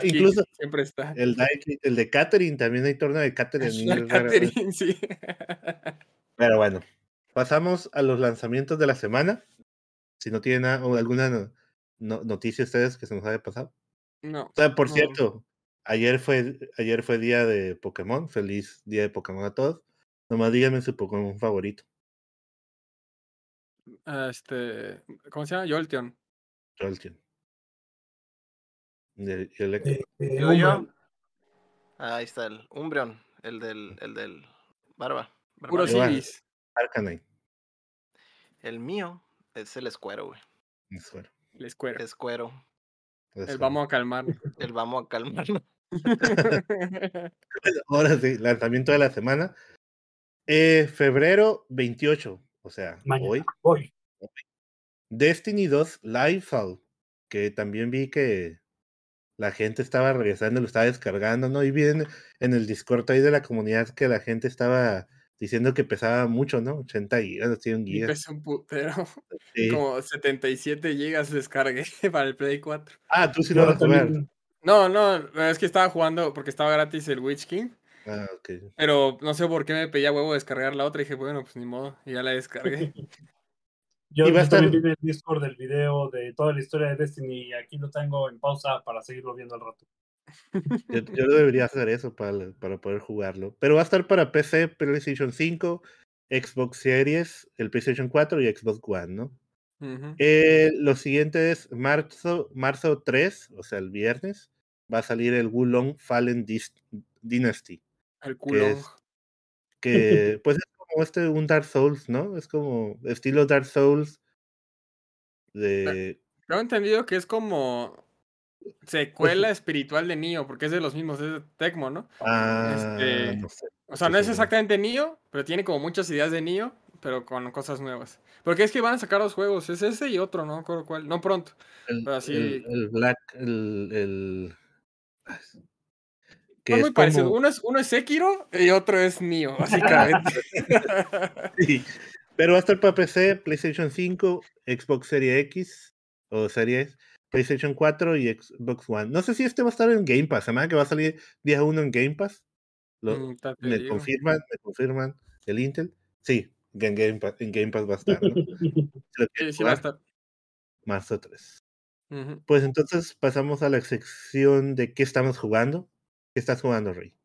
incluso siempre está. El, el de Catherine, también hay torneo de <laughs> Catherine. Catherine, sí. <laughs> Pero bueno, pasamos a los lanzamientos de la semana. Si no tienen alguna noticia ustedes que se nos haya pasado. No. O sea, por cierto, Ayer fue, ayer fue día de Pokémon. Feliz día de Pokémon a todos. Nomás díganme su Pokémon favorito. Ah, este, ¿cómo se llama? Jolteon. Jolteon. Eh, eh, yo, ahí está el Umbreon, el del, el del Barba. Puro Civis. Arcanine. El mío es el Escuero, güey. Escuero. El Escuero. Escuero. El vamos a calmar. El vamos a calmarlo. <laughs> Ahora sí, lanzamiento de la semana. Eh, febrero 28, o sea, hoy, hoy. Destiny 2 Lightfall, que también vi que la gente estaba regresando, lo estaba descargando, ¿no? Y vi en, el Discord ahí de la comunidad que la gente estaba diciendo que pesaba mucho, ¿no? 80 gigas, 100 gigas. Pesa un putero. Como 77 gigas descargué <laughs> para el Play 4. Ah, tú sí lo vas a ver. No, no, es que estaba jugando porque estaba gratis el Witch King. Ah, ok. Pero no sé por qué me pedía huevo descargar la otra y dije, bueno, pues ni modo, y ya la descargué. <laughs> Yo, yo también vi el Discord del video de toda la historia de Destiny y aquí lo tengo en pausa para seguirlo viendo al rato. Yo, debería hacer eso para, para poder jugarlo. Pero va a estar para PC, PlayStation 5, Xbox Series, el PlayStation 4 y Xbox One, ¿no? Eh, lo siguiente es marzo, marzo 3, o sea, el viernes, va a salir el Wulong Fallen Dynasty. El culón. Que, pues es como este, un Dark Souls, ¿no? Es como estilo Dark Souls. De... He entendido que es como <laughs> secuela espiritual de Nio, porque es de los mismos, es de Tecmo, ¿no? Ah, este, O sea, no es exactamente Nio, pero tiene como muchas ideas de Nio, pero con cosas nuevas. Porque es que van a sacar dos juegos, es ese y otro, no cuál, no pronto. El, pero así... el, Black, el, el... Que muy parecido. Uno es, uno es Sekiro y otro es Nio, <laughs> básicamente. <laughs> sí. Pero va a estar para PC, PlayStation 5, Xbox Series X o Series PlayStation 4 y Xbox One. No sé si este va a estar en Game Pass. ¿Se que va a salir día 1 en Game Pass? Mm, ¿Me confirman? ¿Me confirman el Intel? Sí, en Game Pass, en Game Pass va a estar. ¿no? <laughs> sí, sí va a estar. Marzo 3. Pues entonces pasamos a la sección de qué estamos jugando. ¿Qué estás jugando, Rey?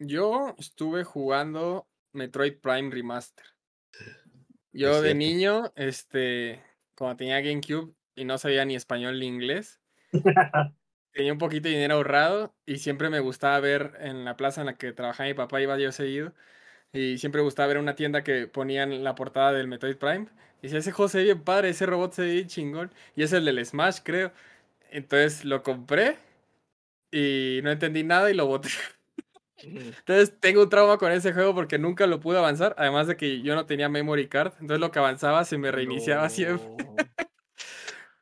Yo estuve jugando Metroid Prime Remaster. Yo de niño, este, cuando tenía GameCube, y no sabía ni español ni inglés. <laughs> Tenía un poquito de dinero ahorrado y siempre me gustaba ver en la plaza en la que trabajaba mi papá, iba yo seguido. Y siempre me gustaba ver una tienda que ponían la portada del Metroid Prime. Y decía, ese juego se ve bien padre, ese robot se ve bien chingón. Y es el del Smash, creo. Entonces lo compré y no entendí nada y lo boté. Entonces tengo un trauma con ese juego porque nunca lo pude avanzar. Además de que yo no tenía memory card. Entonces lo que avanzaba se me reiniciaba siempre.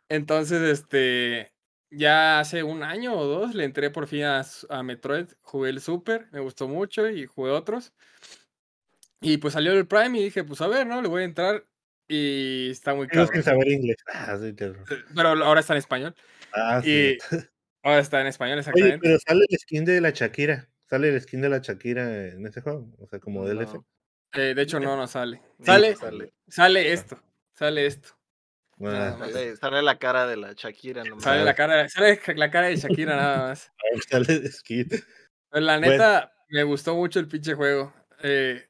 Entonces, este, ya hace un año o dos le entré por fin a, Metroid, jugué el Super, me gustó mucho y jugué otros. Y pues salió el Prime y dije, pues a ver, ¿no? Le voy a entrar y está muy caro. que saber inglés. Ah, pero ahora está en español. Ah, sí. <laughs> ahora está en español, exactamente. Oye, pero sale el skin de la Shakira. Sale el skin de la Shakira en ese juego. O sea, como DLC. Eh, de hecho, no, no sale. Sale, sale, sale esto. Sale esto. Sale, la cara de la Shakira. Sale la cara, sale la cara de Shakira nada más. <laughs> Pues la neta, me gustó mucho el pinche juego. Eh,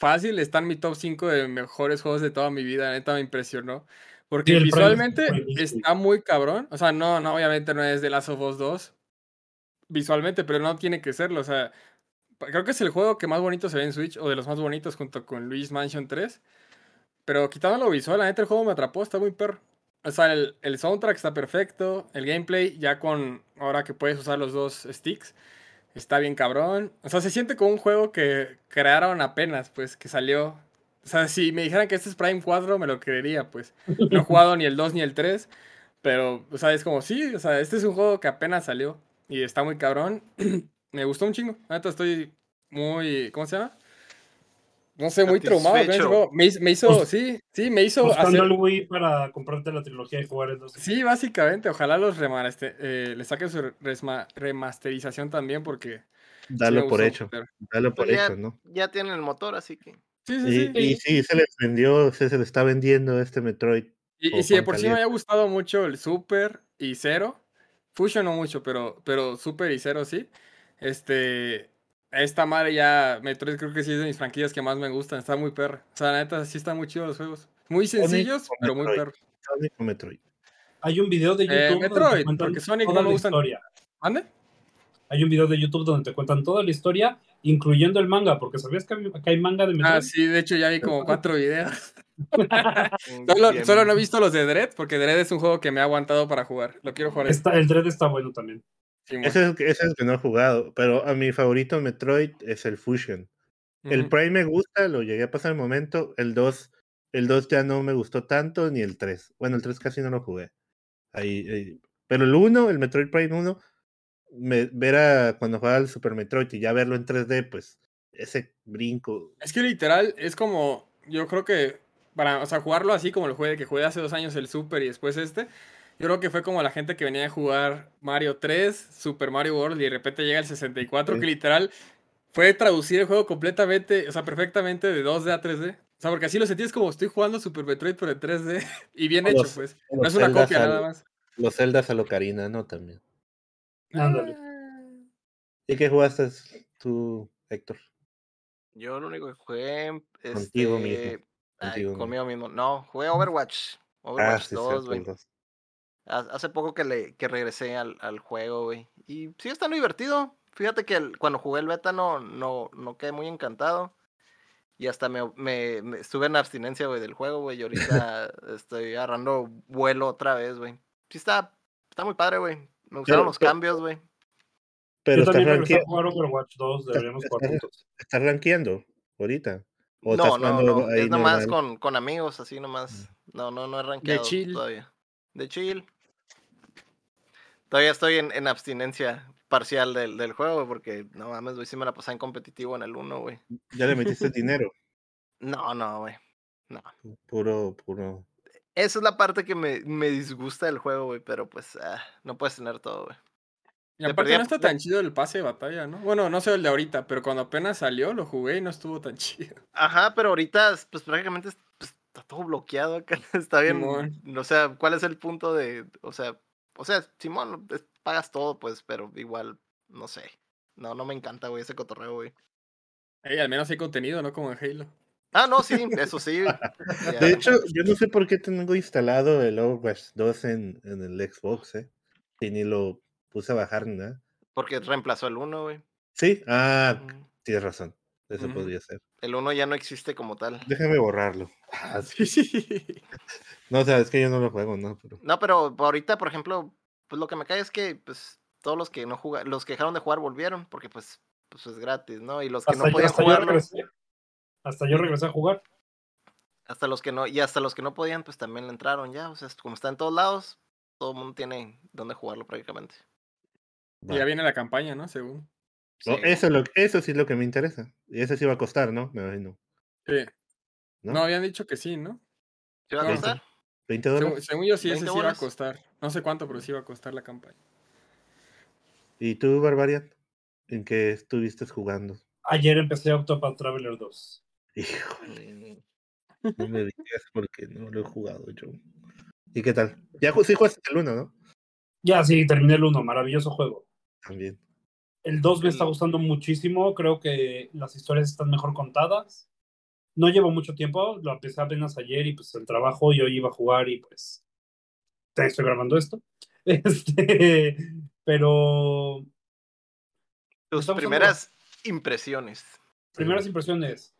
fácil, está en mi top 5 de mejores juegos de toda mi vida. La neta me impresionó. Porque visualmente está muy cabrón. O sea, no, no, obviamente no es de Last of Us 2. Visualmente, pero no tiene que serlo. O sea, creo que es el juego que más bonito se ve en Switch, o de los más bonitos junto con Luis Mansion 3. Pero quitando lo visual, la neta el juego me atrapó, está muy perro. O sea, el, el, soundtrack está perfecto, el gameplay ya con, ahora que puedes usar los dos sticks, está bien cabrón. O sea, se siente como un juego que crearon apenas, pues, que salió. O sea, si me dijeran que este es Prime 4, me lo creería, pues. No he jugado ni el 2 ni el 3, pero, o sea, es como, sí, o sea, este es un juego que apenas salió y está muy cabrón. <clears throat> me gustó un chingo. Neta estoy muy, ¿cómo se llama? No sé, muy traumado Me, me, hizo, pues, sí, sí, me hizo. Buscando el Wii para comprarte la trilogía y jugar entonces. Sí, básicamente. Ojalá los remaster, eh, le saquen su remasterización también porque. Dalo por hecho. Dalo por pues hecho, ¿no? Ya tienen el motor, así que. Sí, sí, sí. Y, sí, se les vendió, se, se le está vendiendo este Metroid. Y, y si de por sí me había gustado mucho el Super y Zero, Fusion no mucho, pero, pero Super y Zero sí. Este, esta madre ya, Metroid creo que sí es de mis franquillas que más me gustan. Está muy perro. O sea, la neta, sí están muy chidos los juegos. Muy sencillos, pero muy perro. Sonic o Metroid. Hay un video de eh, YouTube. Metroid, porque Sonic no me gusta. Historia. ¿Ande? Hay un video de YouTube donde te cuentan toda la historia, incluyendo el manga, porque sabías que hay manga de Metroid. Ah, sí, de hecho ya vi como cuatro videos. <laughs> solo, solo, no he visto los de Dread, porque Dread es un juego que me ha aguantado para jugar. Lo quiero jugar. Está, el Dread está bueno también ese, es, el que no he jugado, pero a mi favorito Metroid es el Fusion. El Prime me gusta, lo llegué a pasar el momento. El 2 el 2 ya no me gustó tanto, ni el 3. Bueno, el 3 casi no lo jugué. Ahí, Pero el 1, el Metroid Prime 1, me, ver a cuando jugaba el Super Metroid y ya verlo en 3D, pues ese brinco. Es que literal es como, yo creo que para, o sea, jugarlo así como el juegue que jugué hace dos años el Super y después este, yo creo que fue como la gente que venía a jugar Mario 3, Super Mario World y de repente llega el 64, que literal fue traducir el juego completamente, o sea, perfectamente de 2D a 3D. O sea, porque así lo sentís como estoy jugando Super Metroid pero en 3D <laughs> y bien hecho, pues. No es una copia nada más. Los Zeldas a Locarina, ¿no? También. Ándale. ¿Y qué jugaste tú, Héctor? Yo lo único que jugué. Contigo este, mismo. conmigo mismo. No, jugué Overwatch. Overwatch 2, güey. Hace poco que, le, que regresé al, al juego, güey. Y sí, está muy divertido. Fíjate que cuando jugué el beta no, no, no quedé muy encantado. Y hasta me, me, estuve en abstinencia, güey, del juego, güey. Y ahorita <laughs> estoy agarrando vuelo otra vez, güey. Sí está, está muy padre, güey. Me gustaron los cambios, güey. Pero Yo también jugar Overwatch 2, deberíamos jugar juntos. ¿Estás rankeando ahorita? no, no, no, es nomás con, con amigos, así nomás. Mm. No, no, no he rankeado De chill. todavía. De chill. Todavía estoy en, en abstinencia parcial del, del juego, porque no mames, güey, sí me la pasé en competitivo en el 1, güey. ¿Ya le metiste dinero? <laughs> No, no, güey. No. Puro, puro. Esa es la parte que me, me disgusta del juego, güey, pero pues ah, no puedes tener todo, güey. Y aparte no está tan chido el pase de batalla, ¿no? Bueno, no sé el de ahorita, pero cuando apenas salió lo jugué y no estuvo tan <laughs> chido. Ajá, pero ahorita, pues prácticamente pues, está todo bloqueado acá. <laughs> Está bien. O sea, ¿cuál es el punto de. O sea, o sea, Simón, pagas todo, pues, pero igual, no sé. No, no me encanta, güey, ese cotorreo, güey. Ey, al menos hay contenido, ¿no? Como en Halo. Ah, no, sí, eso sí. <laughs> De hecho, yo no sé por qué tengo instalado el Overwatch 2 en, en el Xbox, ¿eh? Y ni lo puse a bajar ni nada. Porque reemplazó el 1, güey. Sí, ah, tienes razón. Eso podría ser. El 1 ya no existe como tal. Déjame borrarlo. Ah, <laughs> sí. No, o sea, es que yo no lo juego, ¿no? Pero... No, pero ahorita, por ejemplo, pues lo que me cae es que pues todos los que no jugaron, los que dejaron de jugar volvieron, porque pues, pues es gratis, ¿no? Y los que no podían jugar. hasta yo regresé a jugar. Hasta los que no, y hasta los que no podían, pues también le entraron ya. O sea, como está en todos lados, todo el mundo tiene donde jugarlo prácticamente. Y ya viene la campaña, ¿no? Según. eso, lo, eso sí es lo que me interesa. Y eso sí va a costar, ¿no? Me imagino. Sí. ¿No? habían dicho que sí, ¿no? ¿Sí va a costar? ¿20 dólares? Según, yo sí, ese sí va a costar. No sé cuánto, pero sí va a costar la campaña. ¿Y tú, Barbarian? ¿En qué estuviste jugando? Ayer empecé Octopath Traveler 2. Híjole. No me digas porque no lo he jugado yo. ¿Y qué tal? Ya sí jugaste el 1, ¿no? Ya, sí, terminé el 1. Maravilloso juego. También. El 2 me está gustando muchísimo. Creo que las historias están mejor contadas. No llevo mucho tiempo. Lo empecé apenas ayer y pues el trabajo y hoy iba a jugar y pues estoy grabando esto. <laughs> Este, pero. Tus primeras impresiones. Primeras impresiones.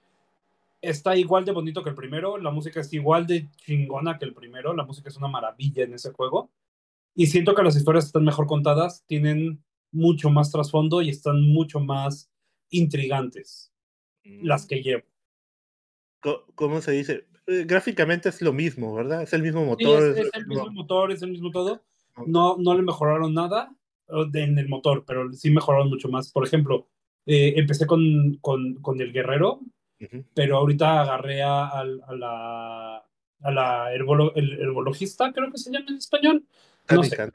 Está igual de bonito que el primero. La música es igual de chingona que el primero. La música es una maravilla en ese juego. Y siento que las historias están mejor contadas, tienen mucho más trasfondo y están mucho más intrigantes. Las que llevo. ¿Cómo se dice? Eh, gráficamente es lo mismo, ¿verdad? Es el mismo motor. es, el mismo motor, es el mismo todo. No, no le mejoraron nada en el motor, pero sí mejoraron mucho más. Por ejemplo, eh, empecé con, con, con, el guerrero, pero ahorita agarré a, a, la, a la herbologista, creo que se llama en español. No sé.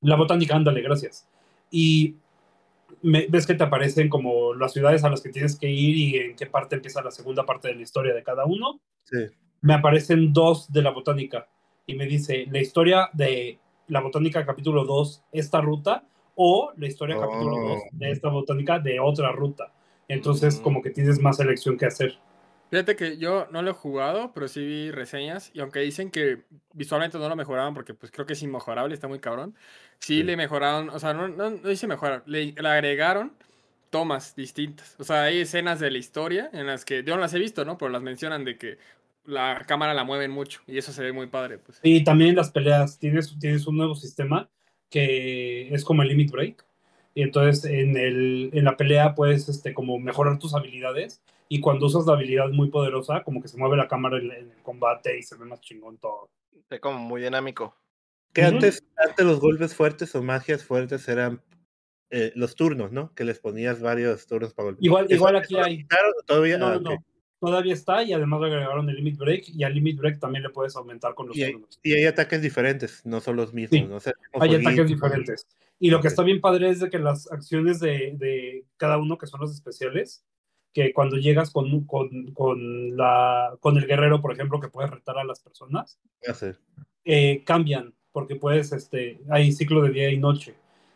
La botánica, ándale, gracias. Y ves que te aparecen como las ciudades a las que tienes que ir y en qué parte empieza la segunda parte de la historia de cada uno. Sí me aparecen dos de la botánica y me dice la historia de la botánica capítulo 2, esta ruta, o la historia capítulo 2 de esta botánica de otra ruta. Entonces, mm. como que tienes más elección que hacer. Fíjate que yo no lo he jugado, pero sí vi reseñas y aunque dicen que visualmente no lo mejoraban porque pues creo que es inmejorable, está muy cabrón, sí, le mejoraron, o sea, no, no, dice mejorar, le, le, agregaron tomas distintas. O sea, hay escenas de la historia en las que yo no las he visto, ¿no? Pero las mencionan de que la cámara la mueven mucho y eso se ve muy padre. Pues. Y también las peleas, tienes, tienes un nuevo sistema que es como el Limit Break y entonces en, el, en la pelea puedes este, como mejorar tus habilidades y cuando usas la habilidad muy poderosa, como que se mueve la cámara en, el combate y se ve más chingón todo. Es como muy dinámico. Que antes, antes los golpes fuertes o magias fuertes eran eh, los turnos, ¿no? Que les ponías varios turnos para golpear. Igual, igual aquí hay. Todavía, no, ah, no, todavía está y además agregaron el limit break y al limit break también le puedes aumentar con los y turnos. y hay ataques diferentes, no son los mismos. hay ataques diferentes. Y lo que está bien padre es de que las acciones de, de cada uno, que son los especiales, que cuando llegas con, con, con, la, con el guerrero, por ejemplo, que puedes retar a las personas, eh, cambian, porque puedes, este, hay ciclo de día y noche.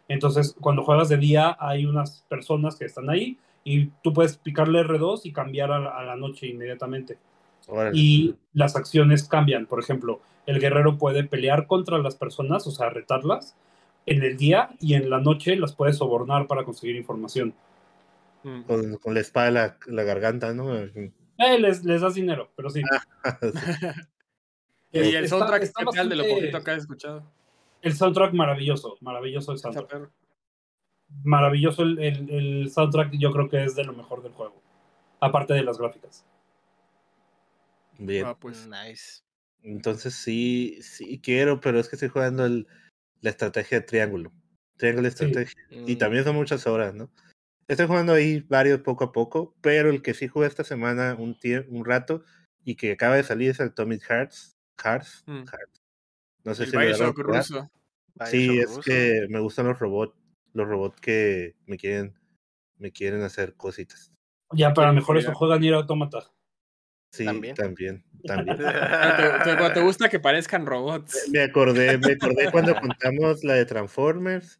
Entonces, cuando juegas de día, hay unas personas que están ahí y tú puedes picarle R2 y cambiar a la, noche inmediatamente. Y las acciones cambian. Por ejemplo, el guerrero puede pelear contra las personas, o sea, retarlas en el día y en la noche las puede sobornar para conseguir información. Mm. Con, la espada la, la garganta, ¿no? Eh, les, les das dinero, pero sí. <laughs> <laughs> y el soundtrack especial de lo poquito que has escuchado. El soundtrack maravilloso, maravilloso el soundtrack. Maravilloso el, el, soundtrack, yo creo que es de lo mejor del juego. Aparte de las gráficas. Bien. Ah, pues nice. Entonces sí, sí quiero, pero es que estoy jugando el, la estrategia de triángulo. Triángulo de estrategia. Y mm. también son muchas horas, ¿no? Estoy jugando ahí varios poco a poco, pero el que sí jugué esta semana un, un rato y que acaba de salir es el Atomic Hearts. Hearts. Mm. No sé si Bioshock ruso. Sí, es que me gustan los robots, los robots que me quieren, me quieren hacer cositas. Ya, para mejor eso juega Nier Automata. Sí, también. también, <laughs> también. ¿Te, gusta que parezcan robots? Me acordé, me acordé cuando <laughs> contamos la de Transformers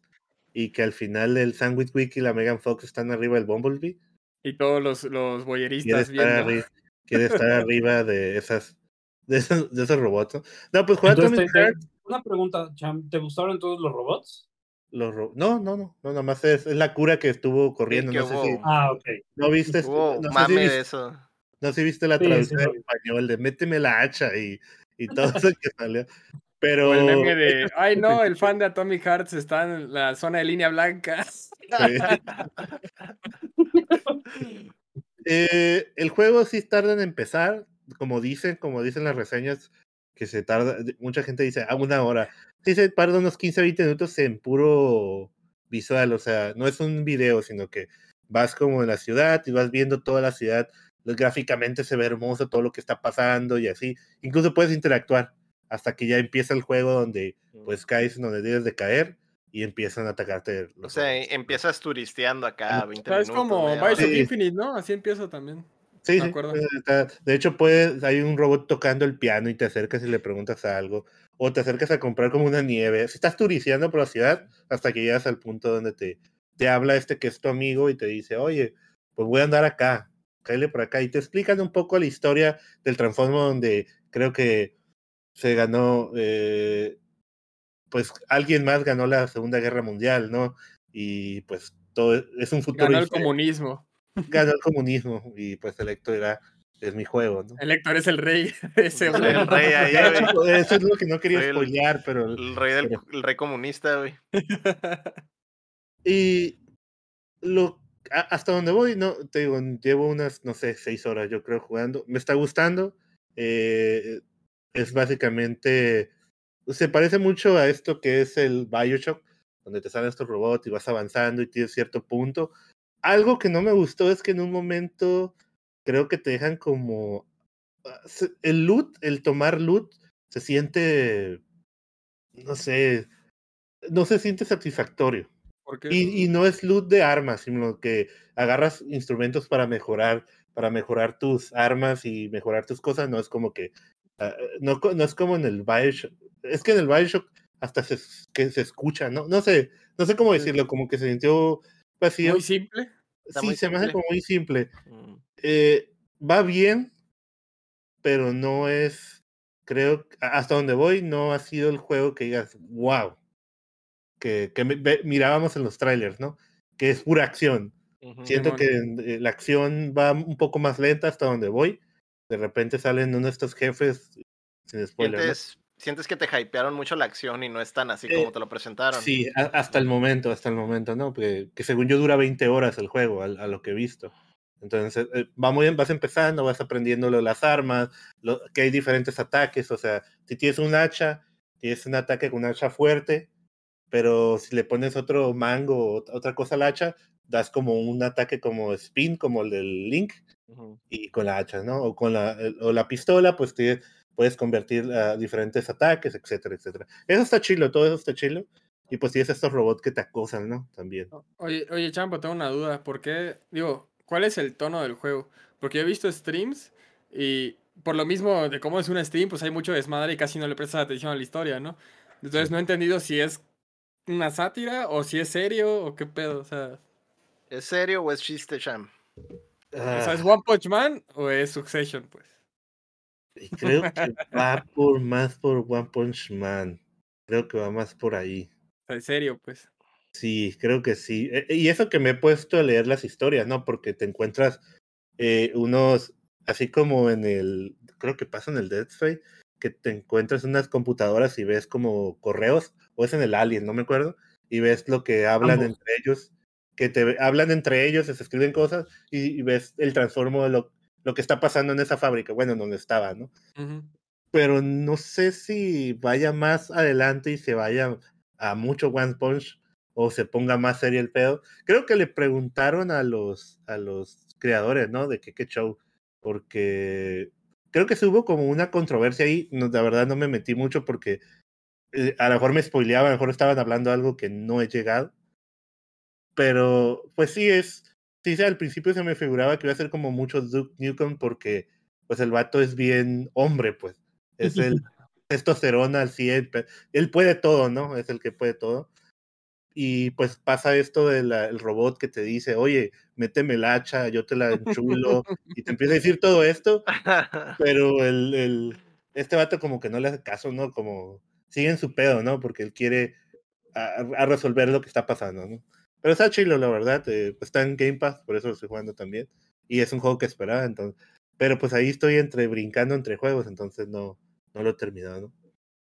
y que al final el Sandwich Wiki y la Megan Fox están arriba del Bumblebee. Y todos los, los boyeristas quiere viendo. quiere estar arriba de esas de esos, de esos robots. No, pues juega Atomic Heart. Una pregunta, Cham, ¿te gustaron todos los robots? Los no, no, no, no, nada más es, es, la cura que estuvo corriendo. no sé si, ah, ok. No viste, no, sé si viste eso. No sé si viste la traducción en español de méteme la hacha y, y todo <laughs> eso que salió. Pero. el meme de, ay no, el fan de Atomic Hearts está en la zona de línea blanca. eh, el juego sí tarda en empezar, como dicen, como dicen las reseñas, que se tarda, mucha gente dice, a ah, una hora. Sí, se tarda unos 15 20 minutos en puro visual, o sea, no es un video, sino que vas como en la ciudad y vas viendo toda la ciudad, gráficamente se ve hermoso todo lo que está pasando y así. Incluso puedes interactuar hasta que ya empieza el juego donde pues caes donde debes de caer y empiezan a atacarte. o sea, empiezas turisteando acá 20 minutos. Es como Bioshock Infinite, ¿no? Así empieza también. Sí, sí. De hecho, puedes, hay un robot tocando el piano y te acercas y le preguntas algo. O te acercas a comprar como una nieve. Si estás turisteando por la ciudad hasta que llegas al punto donde te, te habla este que es tu amigo y te dice, oye, pues voy a andar acá, cállate por acá. Y te explican un poco la historia del transformo donde creo que se ganó, eh, pues alguien más ganó la Segunda Guerra Mundial, ¿no? Y pues todo es un futuro. Ganó el comunismo. Ganó el comunismo y pues Elector era, es mi juego, ¿no? Elector es el rey. <laughs> Ese el, el rey ahí, Eso es lo que no quería spoilear, pero... El rey, del, el rey comunista, güey. Y lo hasta donde voy, no, te digo, llevo unas, no sé, seis horas yo creo jugando. Me está gustando. Eh, es básicamente, se parece mucho a esto que es el Bioshock, donde te salen estos robots y vas avanzando y tienes cierto punto. Algo que no me gustó es que en un momento creo que te dejan como ah, el loot, el tomar loot, se siente, no sé, no se siente satisfactorio. Y, y, no es loot de armas, sino que agarras instrumentos para mejorar, para mejorar tus armas y mejorar tus cosas. No es como que Ah, no, no es como en el Bioshock. Es que en el Bioshock hasta se, que se escucha, ¿no? No sé, no sé cómo decirlo, como que se sintió vacío. Muy simple. sí, se me hace como muy simple. Mm. Eh, va bien, pero no es, creo, hasta donde voy, no ha sido el juego que digas, wow, que, que mirábamos en los trailers, ¿no? Que es pura acción. Siento que eh, la acción va un poco más lenta hasta donde voy de repente salen uno de estos jefes, sin spoiler. sientes que te hypearon mucho la acción y no es tan así como te lo presentaron. Sí, hasta el momento, hasta el momento, ¿no? Que, que según yo dura 20 horas el juego, a, lo que he visto. Entonces, eh, va muy bien, vas empezando, vas aprendiendo lo de las armas, lo, que hay diferentes ataques, o sea, si tienes un hacha, tienes un ataque con un hacha fuerte, pero si le pones otro mango o otra cosa al hacha, das como un ataque como spin, como el del Link, y con la hacha, ¿no? O con la, o la pistola, pues te, puedes convertir a diferentes ataques, etcétera, etcétera. Eso está chilo, todo eso está chilo. Y pues tienes estos robots que te acosan, ¿no? También. Oye, oye, Champo, tengo una duda. ¿Por qué, digo, cuál es el tono del juego? Porque yo he visto streams y por lo mismo de cómo es un stream, pues hay mucho desmadre y casi no le prestas atención a la historia, ¿no? Entonces no he entendido si es una sátira o si es serio o qué pedo, o sea. ¿Es serio o es chiste, Cham? O sea, ¿es. One Punch Man o es Succession, pues? creo que va por más por One Punch Man. Creo que va más por ahí. En serio, pues. Sí, creo que sí. E, y eso que me he puesto a leer las historias, ¿no? Porque te encuentras eh, unos, así como en el, creo que pasa en el Dead Space, que te encuentras unas computadoras y ves como correos, o es en el Alien, no me acuerdo, y ves lo que hablan entre ellos, que te hablan entre ellos, se escriben cosas, y, y ves el transformo de lo, lo que está pasando en esa fábrica, bueno, en donde estaba, ¿no? Pero no sé si vaya más adelante y se vaya a mucho One Punch o se ponga más serio el pedo. Creo que le preguntaron a los, a los creadores, ¿no? De que qué show, porque creo que se hubo como una controversia ahí, no, la verdad no me metí mucho porque eh, a lo mejor me spoileaba, a lo mejor estaban hablando algo que no he llegado. Pero pues sí es, sí, al principio se me figuraba que iba a ser como mucho Duke Nukem porque pues el vato es bien hombre, pues. Es el <laughs> testosterona al 100. Él puede todo, ¿no? Es el que puede todo. Y pues pasa esto del robot que te dice, oye, méteme el hacha, yo te la enchulo, y te empieza a decir todo esto, <laughs> pero el, el, este vato como que no le hace caso, ¿no? Como sigue en su pedo, ¿no? Porque él quiere a resolver lo que está pasando, ¿no? Pero está chido, la verdad. Eh, está en Game Pass, por eso lo estoy jugando también. Y es un juego que esperaba, entonces. Pero pues ahí estoy entre brincando entre juegos, entonces no, no lo he terminado, ¿no?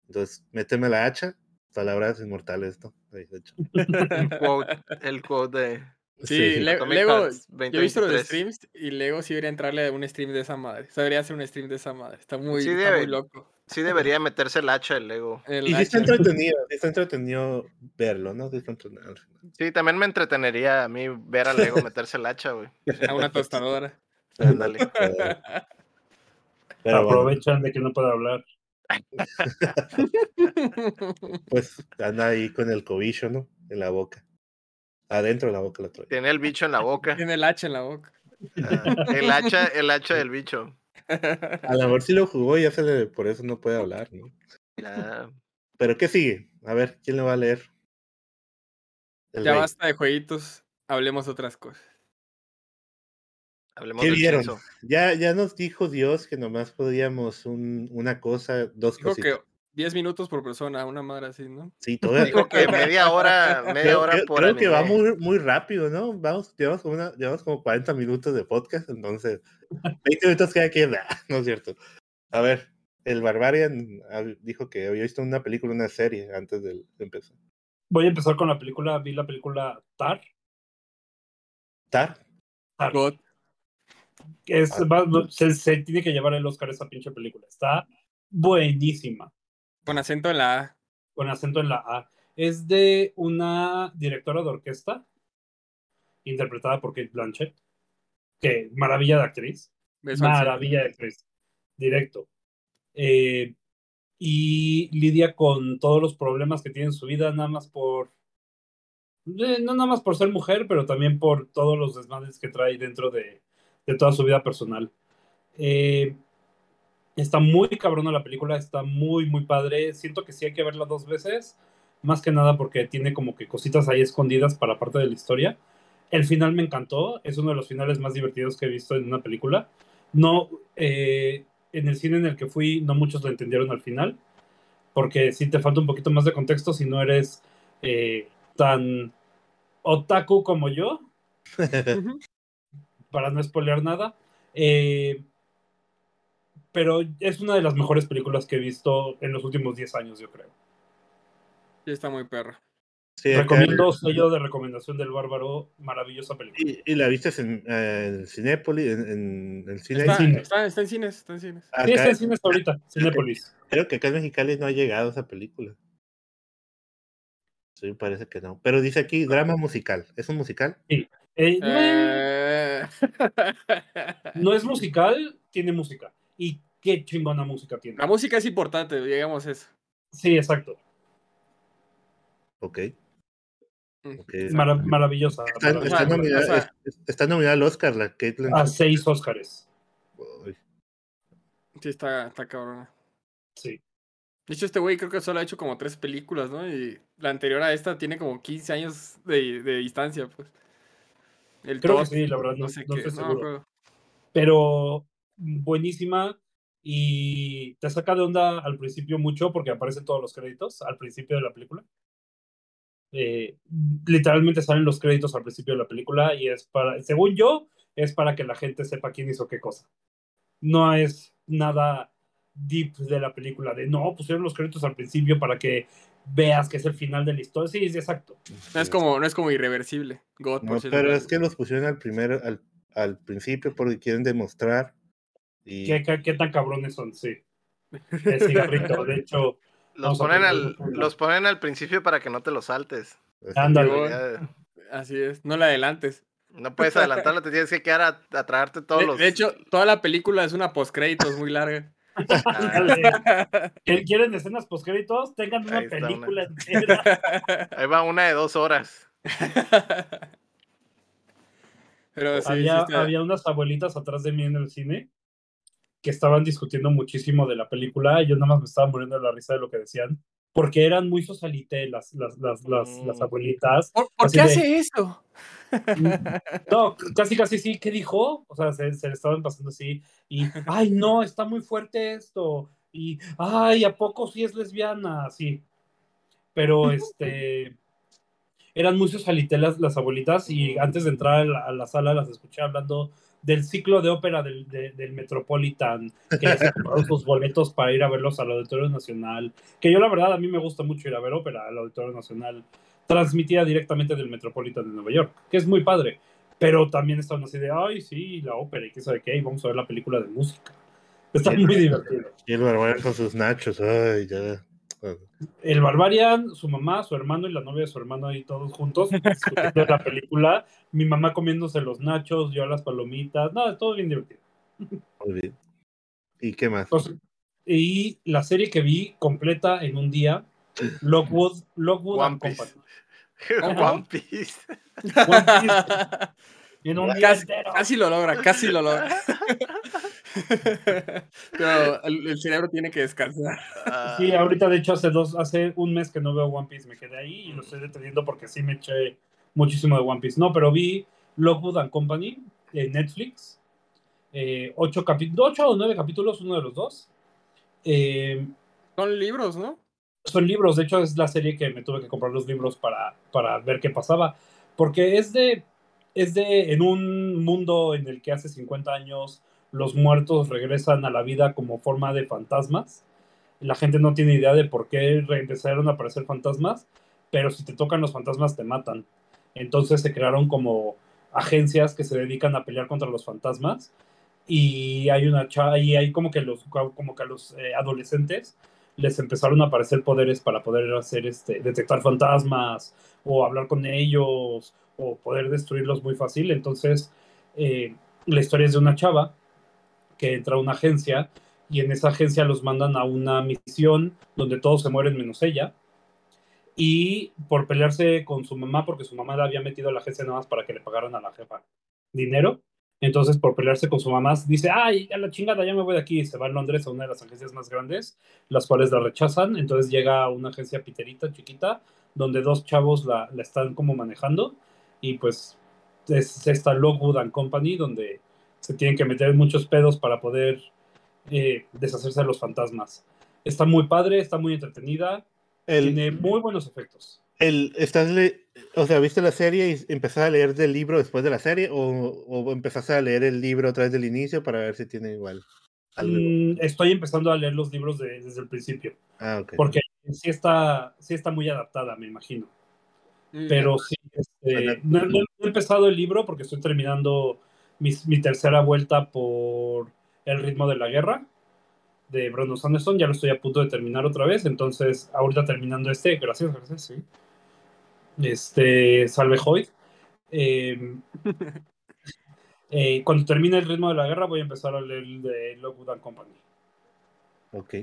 Entonces, méteme la hacha, palabras inmortales, ¿no? De hecho. <laughs> el, quote, el quote de. Sí, Lego, yo he visto los streams y Lego sí debería entrarle a un stream de esa madre. O sea, debería hacer un stream de esa madre. Está muy, está muy loco. Sí debería meterse el hacha el Lego. y sí está entretenido, está entretenido verlo, ¿no? Sí, está entretenido. sí, también me entretenería a mí ver al Lego meterse el hacha, güey. A una tostadora. Ándale. <laughs> Aprovechan de que no puede hablar. <laughs> pues anda ahí con el cobillo, ¿no? En la boca. Adentro de la boca la trae. Tiene el bicho en la boca. Tiene el hacha en la boca. Ah, el hacha, el hacha del bicho. A lo mejor sí lo jugó y ya se le, por eso no puede hablar, ¿no? Pero ¿qué sigue? A ver, ¿quién lo va a leer? ya basta de jueguitos, hablemos otras cosas. Hablemos ¿Qué vieron? Ya, ya nos dijo Dios que nomás podíamos un, una cosa, dos cosas. que 10 minutos por persona, una madre así, ¿no? Sí, <laughs> todavía. Dijo que media hora, <laughs> media hora por Creo que va muy, muy rápido, ¿no? Vamos, llevamos como, una, llevamos como 40 minutos de podcast, entonces 20 minutos cada quien, <laughs> no es cierto. A ver, el Barbarian dijo que había visto una película, una serie antes de, empezar. Voy a empezar con la película, vi la película Tar. ¿Tar? Tar. God. Es, ah. se, se tiene que llevar el Oscar esa pinche película. Está buenísima. Con acento en la A. Con acento en la A. Es de una directora de orquesta, interpretada por Kate Blanchett, que maravilla de actriz. Maravilla de actriz. Directo. Eh, y lidia con todos los problemas que tiene en su vida, nada más por. Eh, no nada más por ser mujer, pero también por todos los desmadres que trae dentro de, de toda su vida personal. Eh, Está muy cabrona la película, está muy, muy padre. Siento que sí hay que verla dos veces, más que nada porque tiene como que cositas ahí escondidas para parte de la historia. El final me encantó, es uno de los finales más divertidos que he visto en una película. No, eh, en el cine en el que fui, no muchos lo entendieron al final, porque sí te falta un poquito más de contexto si no eres eh, tan otaku como yo, <laughs> para no spoilear nada. Eh, pero es una de las mejores películas que he visto en los últimos 10 años, yo creo. Sí, está muy perra. Recomiendo sello de recomendación del bárbaro, maravillosa película. ¿Y, la viste en, en Cinépolis? En, el cine? Está, cine. Está, está, en cines, está en cines. sí, está en cines ahorita, Cinépolis. Creo que acá en Mexicali no ha llegado esa película. Sí, parece que no. Pero dice aquí drama musical. ¿Es un musical? Sí. Eh, eh. no es <laughs> musical, tiene música. Y qué chingona música tiene. La música es importante, digamos eso. Sí, exacto. Ok. Mm. okay. maravillosa. Está, nominada, está, nominada, al Oscar, la Caitlyn. A seis Oscars. Sí, está, está cabrona. Sí. De hecho, este güey creo que solo ha hecho como tres películas, ¿no? Y la anterior a esta tiene como 15 años de, de distancia, pues. El creo que sí, la verdad, no, sé qué. seguro. pero... buenísima y te saca de onda al principio mucho porque aparecen todos los créditos al principio de la película. Eh, literalmente salen los créditos al principio de la película y es para, según yo, es para que la gente sepa quién hizo qué cosa. No es nada deep de la película, de no, pusieron los créditos al principio para que veas que es el final de la historia. Sí, sí, exacto. No es como, no es como irreversible. no, pero es que los pusieron al primero, al, al principio porque quieren demostrar. Y... ¿Qué, qué, tan cabrones son? Sí. El cigarrito, de hecho. Los ponen, al, los ponen al principio para que no te lo saltes. Ándale. Así es, no la adelantes. No puedes adelantarlo, te tienes que quedar a, a traerte todos de, los. De hecho, toda la película es una postcréditos muy larga. <laughs> ¿Quieren escenas postcréditos? Tengan una película entera. <laughs> Ahí va una de dos horas. <laughs> Pero había, había unas abuelitas atrás de mí en el cine que estaban discutiendo muchísimo de la película y yo nada más me estaba muriendo de la risa de lo que decían, porque eran muy socialité las, las, las, las, las mm. abuelitas. ¿Por, qué hace eso? No, casi casi sí, ¿qué dijo? O sea, se, se, le estaban pasando así y, ay, no, está muy fuerte esto y, ay, ¿a poco sí es lesbiana? Sí, pero este... Eran muy socialité las, las abuelitas y antes de entrar a la, a la sala las escuché hablando del ciclo de ópera del, del Metropolitan, que les <laughs> sus boletos para ir a verlos al Auditorio Nacional, que yo la verdad a mí me gusta mucho ir a ver ópera al Auditorio Nacional, transmitida directamente del Metropolitan de Nueva York, que es muy padre, pero también estaban así de, ay, sí, la ópera y qué sabe qué, y vamos a ver la película de música. Está muy divertido. Y el con sus nachos, ay, ya. El Barbarian, su mamá, su hermano y la novia de su hermano ahí todos juntos discutiendo la película. Mi mamá comiéndose los nachos, yo las palomitas. No, es todo bien divertido. Muy bien. ¿Y qué más? y la serie que vi completa en un día, Lockwood, Lockwood One Company. <laughs> One Piece. One Piece. En un casi, casi lo logra, casi lo logra. <laughs> <laughs> Pero el, cerebro tiene que descansar. Sí, ahorita de hecho hace dos, hace un mes que no veo One Piece, me quedé ahí y lo estoy deteniendo porque sí me eché muchísimo de One Piece. No, pero vi Lockwood and Company en Netflix. Eh, ocho, ocho o nueve capítulos, uno de los dos. Eh, son libros, ¿no? Son libros, de hecho es la serie que me tuve que comprar los libros para, para ver qué pasaba. Porque es de, es de, en un mundo en el que hace 50 años los muertos regresan a la vida como forma de fantasmas. La gente no tiene idea de por qué empezaron a aparecer fantasmas, pero si te tocan los fantasmas te matan. Entonces se crearon como agencias que se dedican a pelear contra los fantasmas y hay una y hay como que los como que a los eh, adolescentes les empezaron a aparecer poderes para poder hacer este detectar fantasmas o hablar con ellos o poder destruirlos muy fácil entonces eh, la historia es de una chava que entra una agencia y en esa agencia los mandan a una misión donde todos se mueren menos ella. Y por pelearse con su mamá, porque su mamá la había metido a la agencia nada más para que le pagaran a la jefa dinero. Entonces, por pelearse con su mamá, dice, ay, a la chingada, ya me voy de aquí. Se va a Londres a una de las agencias más grandes, las cuales la rechazan. Entonces llega a una agencia piterita, chiquita, donde dos chavos la, la están como manejando. Y pues es esta Lockwood and Company, donde se tienen que meter muchos pedos para poder eh, deshacerse de los fantasmas. Está muy padre, está muy entretenida, tiene muy buenos efectos. El, ¿estás o sea, ¿viste la serie y empezaste a leer del libro después de la serie o, o empezaste a leer el libro otra vez del inicio para ver si tiene igual? Mm, estoy empezando a leer los libros desde el principio. Ah, ok. Porque sí está, sí está muy adaptada, me imagino. Mm. Pero sí, este, no, he empezado el libro porque estoy terminando mi, tercera vuelta por El ritmo de la guerra de Brandon Sanderson. Ya lo estoy a punto de terminar otra vez. Entonces, ahorita terminando este, gracias, gracias, sí. Este, Salve Hoy. Em, <laughs> eh, cuando termine el ritmo de la guerra, voy a empezar a leer el de Lockwood and Company. Ok.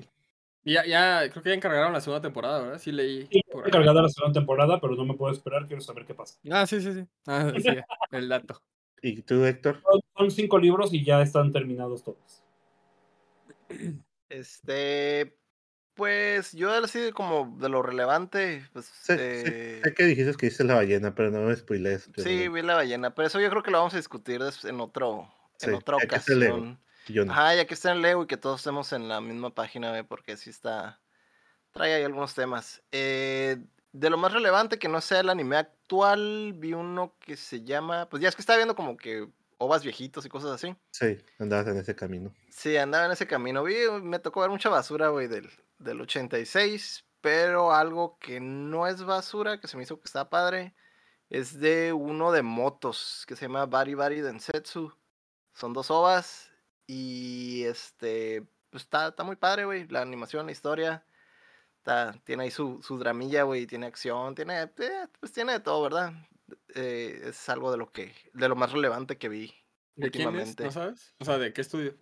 Ya, ya, creo que ya encargaron la segunda temporada, ¿verdad? Sí leí. Sí, encargada la segunda temporada, pero no me puedo esperar, quiero saber qué pasa. Ah, sí, sí, sí. Ah, sí, el dato. ¿Y tú, Héctor? Son cinco libros y ya están terminados todos. Este, pues yo así como de lo relevante, pues... Sé, eh... que dijiste que viste la ballena, pero no me spoilees. Sí, vi la ballena, pero eso yo creo que lo vamos a discutir en otro, en otra ocasión. Ajá, ya que está en Leo y que todos estemos en la misma página, porque sí está. Trae ahí algunos temas. Eh, de lo más relevante que no sea el anime actual, vi uno que se llama. Pues ya es que estaba viendo como que ovas viejitos y cosas así. Sí, andabas en ese camino. Sí, andaba en ese camino. Vi, me tocó ver mucha basura, güey, del, del 86, pero algo que no es basura, que se me hizo que está padre, es de uno de motos que se llama Bari Bari Densetsu. Son dos ovas y este, pues está, está muy padre, güey. La animación, la historia. Está, tiene ahí su, su dramilla, güey. Tiene acción, tiene, eh, pues tiene de todo, ¿verdad? Eh, es algo de lo que, de lo más relevante que vi ¿De últimamente. es? ¿No sabes? O sea, ¿de qué estudio?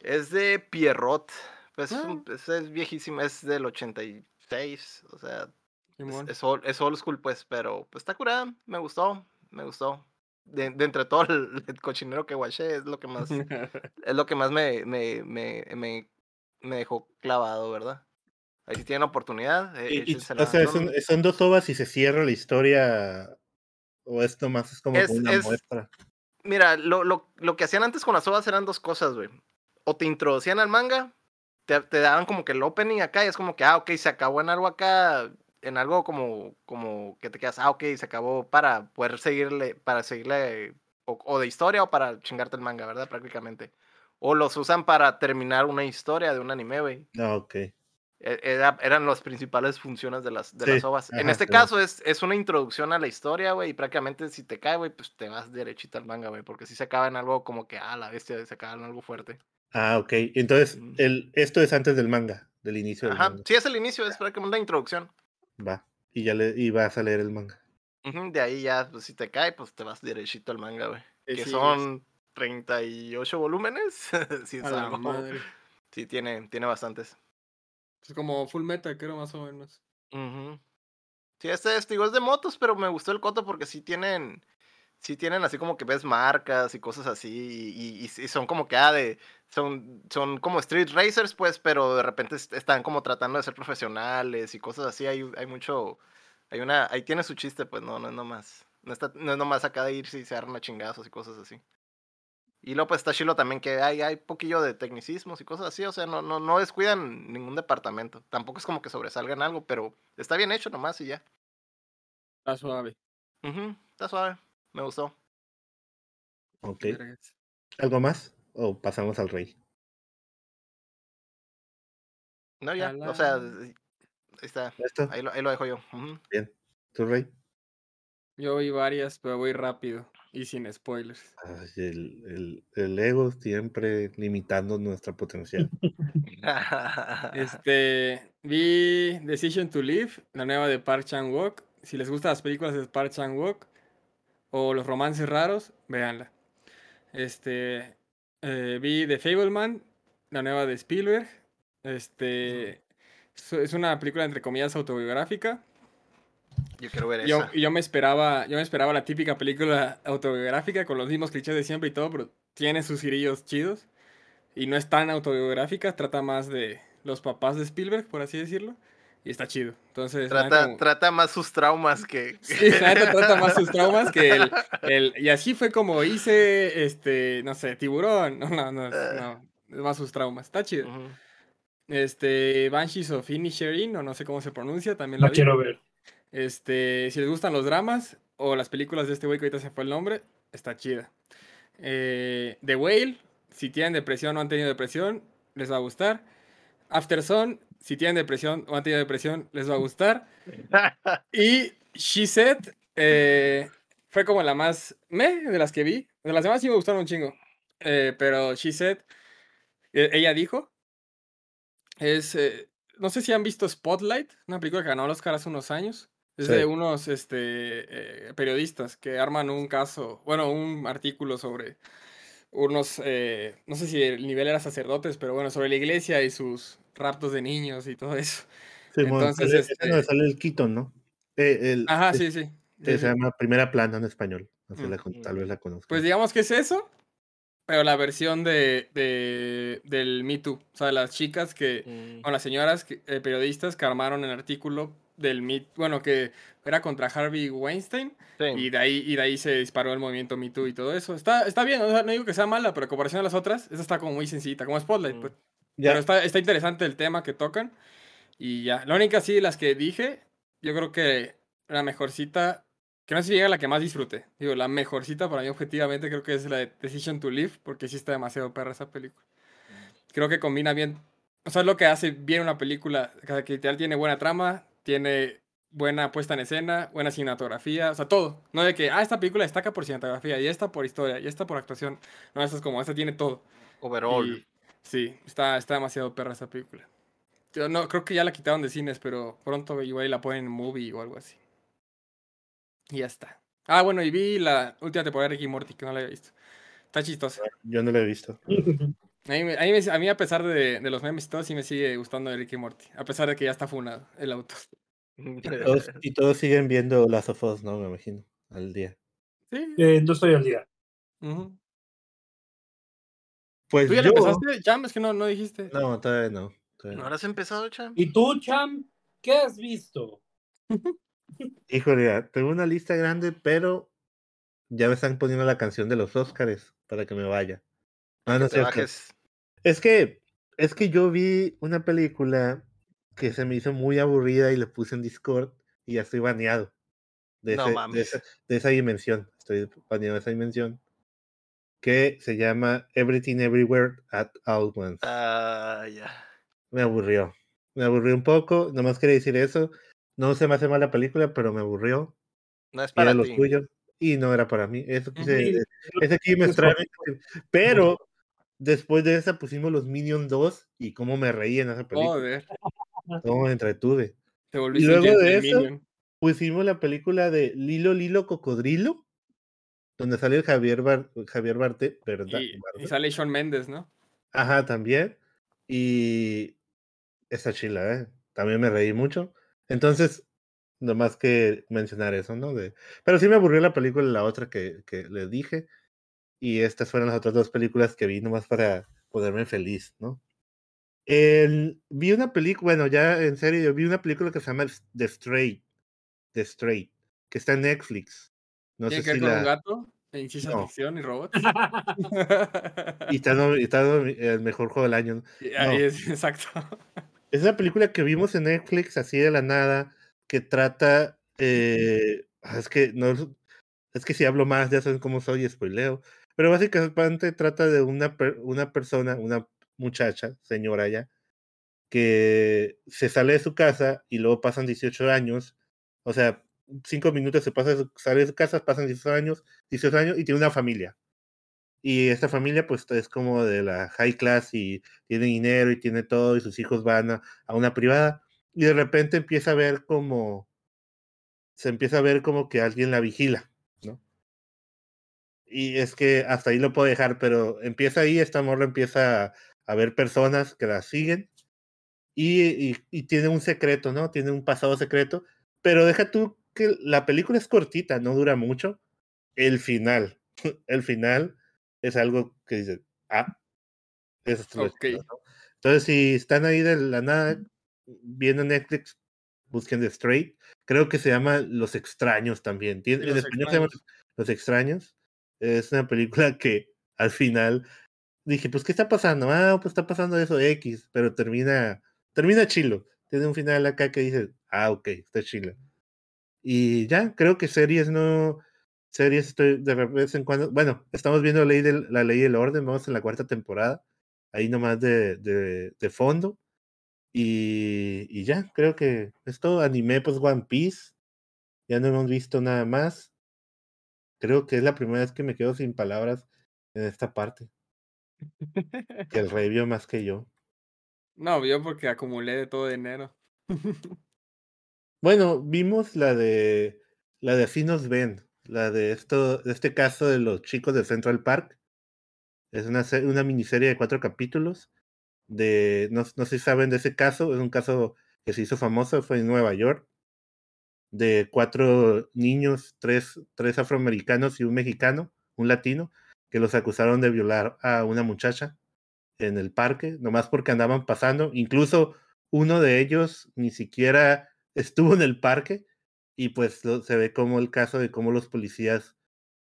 Es de Pierrot. Pues ah. es, es, viejísimo, es del 86. O sea, es, es, old, es old school, pues, pero pues está curada. Me gustó, me gustó de, entre todo el, cochinero que guaché, es lo que más, <laughs> es lo que más me, me, me, me, me dejó clavado, ¿verdad? Ahí si tienen oportunidad. Eh, o sea, son, dos ovas y se cierra la historia. O esto más es como una muestra. Mira, lo, lo, lo, que hacían antes con las ovas eran dos cosas, güey. O te introducían al manga, te, te, daban como que el opening acá y es como que, ah, ok, se acabó en algo acá, en algo como, como que te quedas, ah, ok, se acabó para poder seguirle, para seguirle, o, de historia o para chingarte el manga, ¿verdad? Prácticamente. O los usan para terminar una historia de un anime, güey. Ah, ok. E, eran las principales funciones de las, de las ovas. en este caso es, es una introducción a la historia, güey, y prácticamente si te cae, güey, pues te vas derechito al manga, güey, porque si se acaba en algo como que, ah, la bestia, se acaba en algo fuerte. Ah, ok. Entonces, el, esto es antes del manga, del inicio. Del Ajá, sí, es el inicio, es prácticamente la introducción. Va. Y ya le y vas a leer el manga. de ahí ya, pues si te cae, pues te vas derechito al manga, güey. que son 38 volúmenes. <laughs> sí, es algo. Sí, tiene, tiene bastantes. Es como Full Meta, creo, más o menos. Sí, este es, es de motos, pero me gustó el coto porque sí tienen sí tienen así como que ves marcas y cosas así, y, y, son como que, ah, de, son, son como street racers, pues, pero de repente están como tratando de ser profesionales y cosas así, hay, hay mucho, hay una, ahí tiene su chiste, pues, no, no es nomás, no, está, no es nomás acá de irse y se arma chingazos y cosas así. Y luego pues está chilo también que hay, hay poquillo de tecnicismos y cosas así, o sea, no, no, no descuidan ningún departamento, tampoco es como que sobresalgan algo, pero está bien hecho nomás y ya. Está suave. está suave. Me gustó. Ok. ¿Algo más? ¿O pasamos al rey? No, ya. O sea, ahí está. Ahí lo, ahí lo, dejo yo. Bien. ¿Tu rey? Yo vi varias, pero voy rápido y sin spoilers. el, el, el, ego siempre limitando nuestra potencial. <laughs> este, vi Decision to Live, la nueva de Park Chan-wook. Si les gustan las películas de Park Chan-wook, o los romances raros, véanla. Este, eh, vi The Fableman, la nueva de Spielberg. Este, es una película entre comillas autobiográfica. Yo quiero ver yo, Yo me esperaba, yo me esperaba la típica película autobiográfica con los mismos clichés de siempre y todo, pero tiene sus girillos chidos y no es tan autobiográfica, trata más de los papás de Spielberg, por así decirlo y está chido. Entonces, trata, trata más sus traumas que. <laughs> Sí, <laughs> trata más sus traumas que el, el, Y así fue como hice, este, no sé, tiburón. No, no, no, no es más sus traumas. Está chido. Este, Banshees of Inisherin, o no sé cómo se pronuncia, también la, quiero ver. Este, si les gustan los dramas o las películas de este güey que ahorita se fue el nombre, está chida. Eh, The Whale, si tienen depresión o han tenido depresión, les va a gustar. After Sun, si tienen depresión o han tenido depresión, les va a gustar. <laughs> y She Said eh, fue como la más me de las que vi. De las demás sí me gustaron un chingo. Eh, pero She Said, ella dijo, es, no sé si han visto Spotlight, una película que ganó los Oscar hace unos años. Es de unos este, periodistas que arman un caso, bueno, un artículo sobre unos, no sé si el nivel era sacerdotes, pero bueno, sobre la iglesia y sus raptos de niños y todo eso. Entonces, este... sale el Quito, ¿no? Eh, Ajá, sí, sí. se llama Primera Plana en español. tal vez la conozco. Pues digamos que es eso, pero la versión de, de del Me Too. O sea, las chicas que, mm. o las señoras eh, periodistas que armaron el artículo del Me bueno, que era contra Harvey Weinstein. Y, de ahí, y de ahí se disparó el movimiento Me Too y todo eso. Está, está bien, no digo que sea mala, pero en comparación a las otras, esta está como muy sencilla, como Spotlight. Mm. Pues. Pero está, está interesante el tema que tocan. Y ya, la única sí, las que dije, yo creo que la mejorcita, que no sé si llega la que más disfrute. Digo, la mejorcita para mí objetivamente creo que es la de Decision to Live, porque sí está demasiado perra esa película. Creo que combina bien, o sea, es lo que hace bien una película, que literal tiene buena trama, tiene buena puesta en escena, buena cinematografía, o sea, todo. No de que, ah, esta película destaca por cinematografía, y esta por historia, y esta por actuación. No, esta es como, esta tiene todo. Overall. sí, está, está demasiado perra esa película. Yo no, creo que ya la quitaron de cines, pero pronto igual la ponen en movie o algo así. Y ya está. Ah, bueno, y vi la última temporada de Ricky Morty, que no la había visto. Está chistosa. Yo no la he visto. <laughs> A mí, a mí, a pesar de, de, los memes y todo, sí me sigue gustando de Ricky Morty. A pesar de que ya está funado el auto. <laughs> Y todos, siguen viendo Last of Us, ¿no? Me imagino. Al día. Sí. Eh, no estoy al día. Pues ¿Tú ya yo... empezaste, Cham? Es que no, no dijiste. No, todavía no. ¿No has empezado, Cham? ¿Y tú, Cham? ¿Qué has visto? <laughs> Híjole, tengo una lista grande, pero ya me están poniendo la canción de los Óscares para que me vaya. Ah, no Es que, es que yo vi una película que se me hizo muy aburrida y le puse en Discord y ya estoy baneado. De, de, esa, dimensión. Estoy baneado de esa dimensión. Que se llama Everything Everywhere at All Once. Ah, ya. Me aburrió. Me aburrió un poco. Nomás quería decir eso. No se me hace mal la película, pero me aburrió. No es para ti. y no era para mí. Eso quise, ese aquí me extraña. Pero después de esa pusimos los Minions 2 y cómo me reí en esa película. Joder. <laughs> Cómo me entretuve. y luego de eso pusimos la película de Lilo Lilo Cocodrilo, donde sale el Javier, Javier Barte, ¿verdad? Y, sale Sean Méndez, ¿no? Ajá, también. Y esa chila, ¿eh? También me reí mucho. Entonces, más que mencionar eso, ¿no? De, pero sí me aburrió la película la otra que, que les dije. Y estas fueron las otras dos películas que vi nomás para ponerme feliz, ¿no? vi una película, bueno, ya en serio, vi una película que se llama The Stray, The Stray, que está en Netflix. No sé si con un gato? ¿En ciencia ficción y robots? <laughs> y está, está, el mejor juego del año. Ahí es, <laughs> exacto. Es una película que vimos en Netflix así de la nada, que trata, eh, ah, es que no, es que si hablo más ya saben cómo soy, spoileo, pero básicamente trata de una, una persona, una muchacha, señora ya, que se sale de su casa y luego pasan 18 años, o sea, cinco minutos se pasa, sale de su casa, pasan 18 años, 18 años y tiene una familia. Y esta familia pues es como de la high class y tiene dinero y tiene todo y sus hijos van a, una privada y de repente empieza a ver como se empieza a ver como que alguien la vigila. Y es que hasta ahí lo puedo dejar, pero empieza ahí, esta morra empieza a, ver personas que la siguen y, y, tiene un secreto, ¿no? Tiene un pasado secreto, pero deja tú que la película es cortita, no dura mucho. El final, <laughs> el final es algo que dice, ah, eso es okay. Entonces, si están ahí de la nada viendo Netflix, busquen The Straight. Creo que se llama Los Extraños también. en español se llama Los Extraños. Es una película que al final dije, pues, ¿qué está pasando? Ah, pues está pasando eso X, pero termina, termina chilo. Tiene un final acá que dice, ah, ok, está chilo. Y ya, creo que series no, series estoy de vez en cuando. Bueno, estamos viendo ley, del, la ley del orden, vamos en la cuarta temporada. ahí nomás de, de, fondo. Y, y, ya, creo que esto animé pues One Piece. Ya no hemos visto nada más. Creo que es la primera vez que me quedo sin palabras en esta parte. Que el rey vio más que yo. No, vio porque acumulé de todo dinero. <laughs> bueno, vimos la de la de Así nos ven, la de esto, de este caso de los chicos de Central Park. Es una, una miniserie de cuatro capítulos. De, no, no sé si saben de ese caso, es un caso que se hizo famoso, fue en Nueva York, de cuatro niños, tres, tres afroamericanos y un mexicano, un latino, que los acusaron de violar a una muchacha en el parque, nomás porque andaban pasando. Incluso uno de ellos ni siquiera estuvo en el parque y pues se ve como el caso de cómo los policías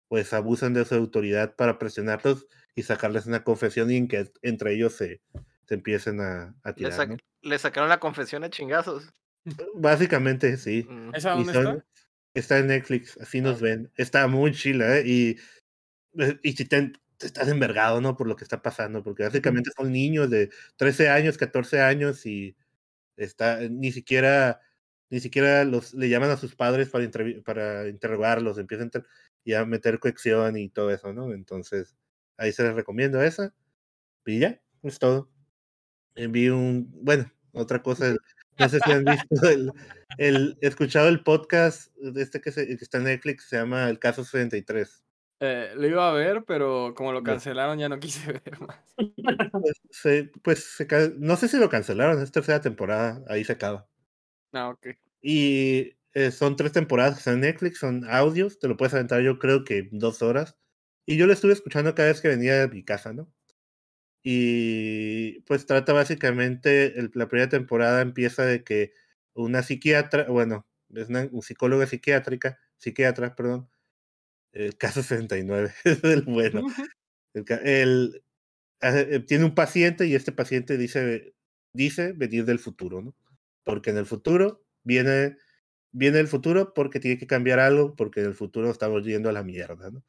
pues abusan de su autoridad para presionarlos y sacarles una confesión y en que entre ellos se, se empiecen a, a tirar. Le, sacaron la confesión a chingazos. Básicamente, sí. Mm. ¿Esa dónde está? Está en Netflix, así ah. nos ven. Está muy chila, ¿eh? Y, eh, y si te, estás envergado, ¿no? Por lo que está pasando, porque básicamente son niños de 13 años, 14 años y está, ni siquiera, ni siquiera los, le llaman a sus padres para, para interrogarlos, empiezan a meter cohección y todo eso, ¿no? Entonces, ahí se les recomiendo esa. Y ya, es todo. Envío un, bueno, otra cosa, no sé si han visto el, el escuchado el podcast de este que, se, que está en Netflix, se llama El Caso 63. Eh, lo iba a ver, pero como lo cancelaron ya no quise <laughs> ver más. Pues, pues no sé si lo cancelaron, es tercera temporada, ahí se acaba. Ah, ok. Y eh, son tres temporadas en Netflix, son audios, te lo puedes aventar yo creo que dos horas. Y yo lo estuve escuchando cada vez que venía a mi casa, ¿no? Y pues trata básicamente, la primera temporada empieza de que una psiquiatra, bueno, es una, psicóloga psiquiátrica, psiquiatra, perdón, el caso <laughs> 69, es el bueno. El, eh, tiene un paciente y este paciente dice, dice venir del futuro, ¿no? Porque en el futuro viene, viene el futuro porque tiene que cambiar algo, porque en el futuro estamos yendo a la mierda, ¿no?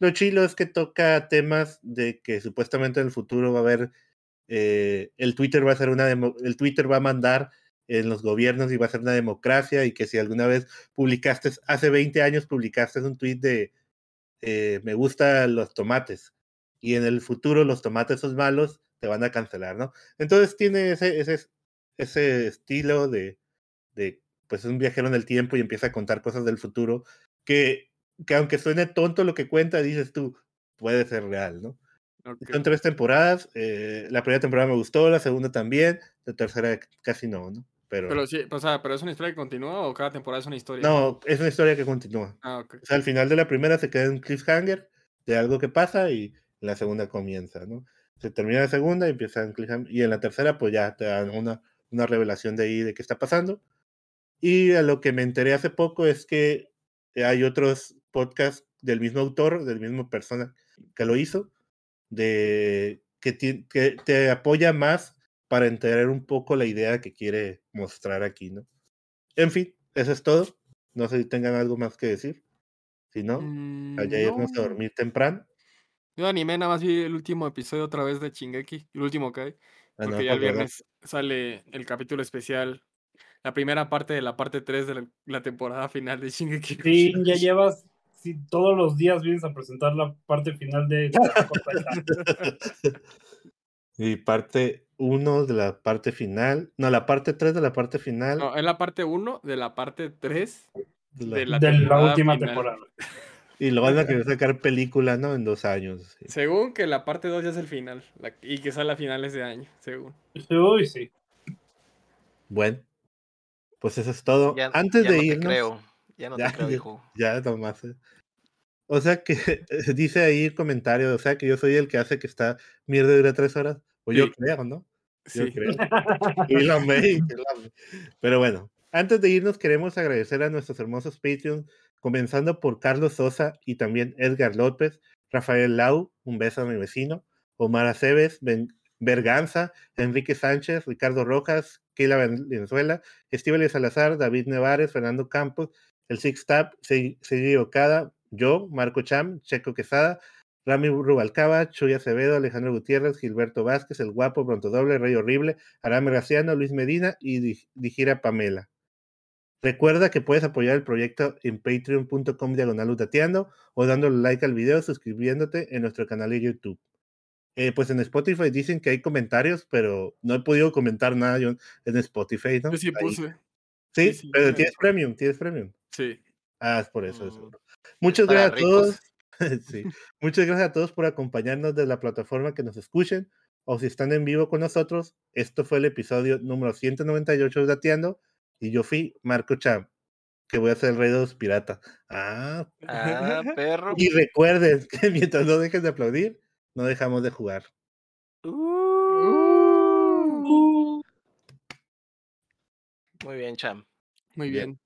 Lo chilo es que toca temas de que supuestamente en el futuro va a haber, eh, el Twitter va a ser una, el Twitter va a mandar en los gobiernos y va a ser una democracia y que si alguna vez publicaste, hace 20 años publicaste un tweet de eh, me gustan los tomates y en el futuro los tomates son malos, te van a cancelar, ¿no? Entonces tiene ese, ese, ese estilo de, de, pues es un viajero en el tiempo y empieza a contar cosas del futuro que, que aunque suene tonto lo que cuenta, dices tú, puede ser real, ¿no? Son tres temporadas, eh, la primera temporada me gustó, la segunda también, la tercera casi no, ¿no? Pero, sí, o sea, ¿pero es una historia que continúa o cada temporada es una historia? No, es una historia que continúa. Ah, ok. O sea, al final de la primera se queda en cliffhanger de algo que pasa y la segunda comienza, ¿no? Se termina la segunda y empieza en cliffhanger. Y en la tercera, pues ya te dan una, una revelación de ahí de qué está pasando. Y a lo que me enteré hace poco es que hay otros podcasts del mismo autor, del mismo persona que lo hizo, de que, que te apoya más para entender un poco la idea que quiere mostrar aquí, ¿no? En fin, eso es todo. No sé si tengan algo más que decir. Si no, allá mm, irnos a dormir temprano. Yo animé, nada más vi el último episodio otra vez de Chingeki, el último que hay. Ah, porque ya el viernes sale el capítulo especial, la primera parte de la parte 3 de la, temporada final de Shingeki. Sí, ya <laughs> llevas, si todos los días vienes a presentar la parte final de... <laughs> y parte 1 de la parte final. No, la parte 3 de la parte final. No, es la parte 1 de la parte 3 de la, última temporada. Y lo van a querer sacar película, ¿no? En dos años. Según que la parte 2 ya es el final. y que sale a finales de año, según. Uy, sí. Bueno, pues eso es todo. Antes de ir creo. Ya no te creo, hijo. Ya, nomás. Eh. O sea que <laughs> dice ahí el comentario, o sea que yo soy el que hace que está mierda dura tres horas. O yo creo, ¿no? Sí. creo. <laughs> Pero bueno, antes de irnos queremos agradecer a nuestros hermosos Patreons, comenzando por Carlos Sosa y también Edgar López, Rafael Lau, un beso a mi vecino, Omar Aceves, ben, Berganza, Enrique Sánchez, Ricardo Rojas, Keila Venezuela, Estíbal Salazar, David Nevares, Fernando Campos, el Six Tap, Sergio Ocada, yo, Marco Cham, Checo Quesada, Rami Rubalcaba, Chuy Acevedo, Alejandro Gutiérrez, Gilberto Vázquez, El Guapo, Pronto Doble, Rey Horrible, Arame Graciano, Luis Medina y Dijira Pamela. Recuerda que puedes apoyar el proyecto en patreon.com diagonal o dándole like al video, suscribiéndote en nuestro canal de YouTube. Eh, pues en Spotify dicen que hay comentarios, pero no he podido comentar nada yo en Spotify, ¿no? Yo sí puse. Sí, pero tienes premium, tienes premium. Sí. Ah, es por eso. Mm. Muchas gracias a todos. <laughs> sí. Muchas gracias a todos por acompañarnos de la plataforma que nos escuchen o si están en vivo con nosotros. Esto fue el episodio número 198 de Dateando y yo fui Marco Cham, que voy a ser el rey de los piratas. Ah, ah <laughs> perro. Y recuerden que mientras no dejes de aplaudir, no dejamos de jugar. Uh. Muy bien, Cham. Muy bien.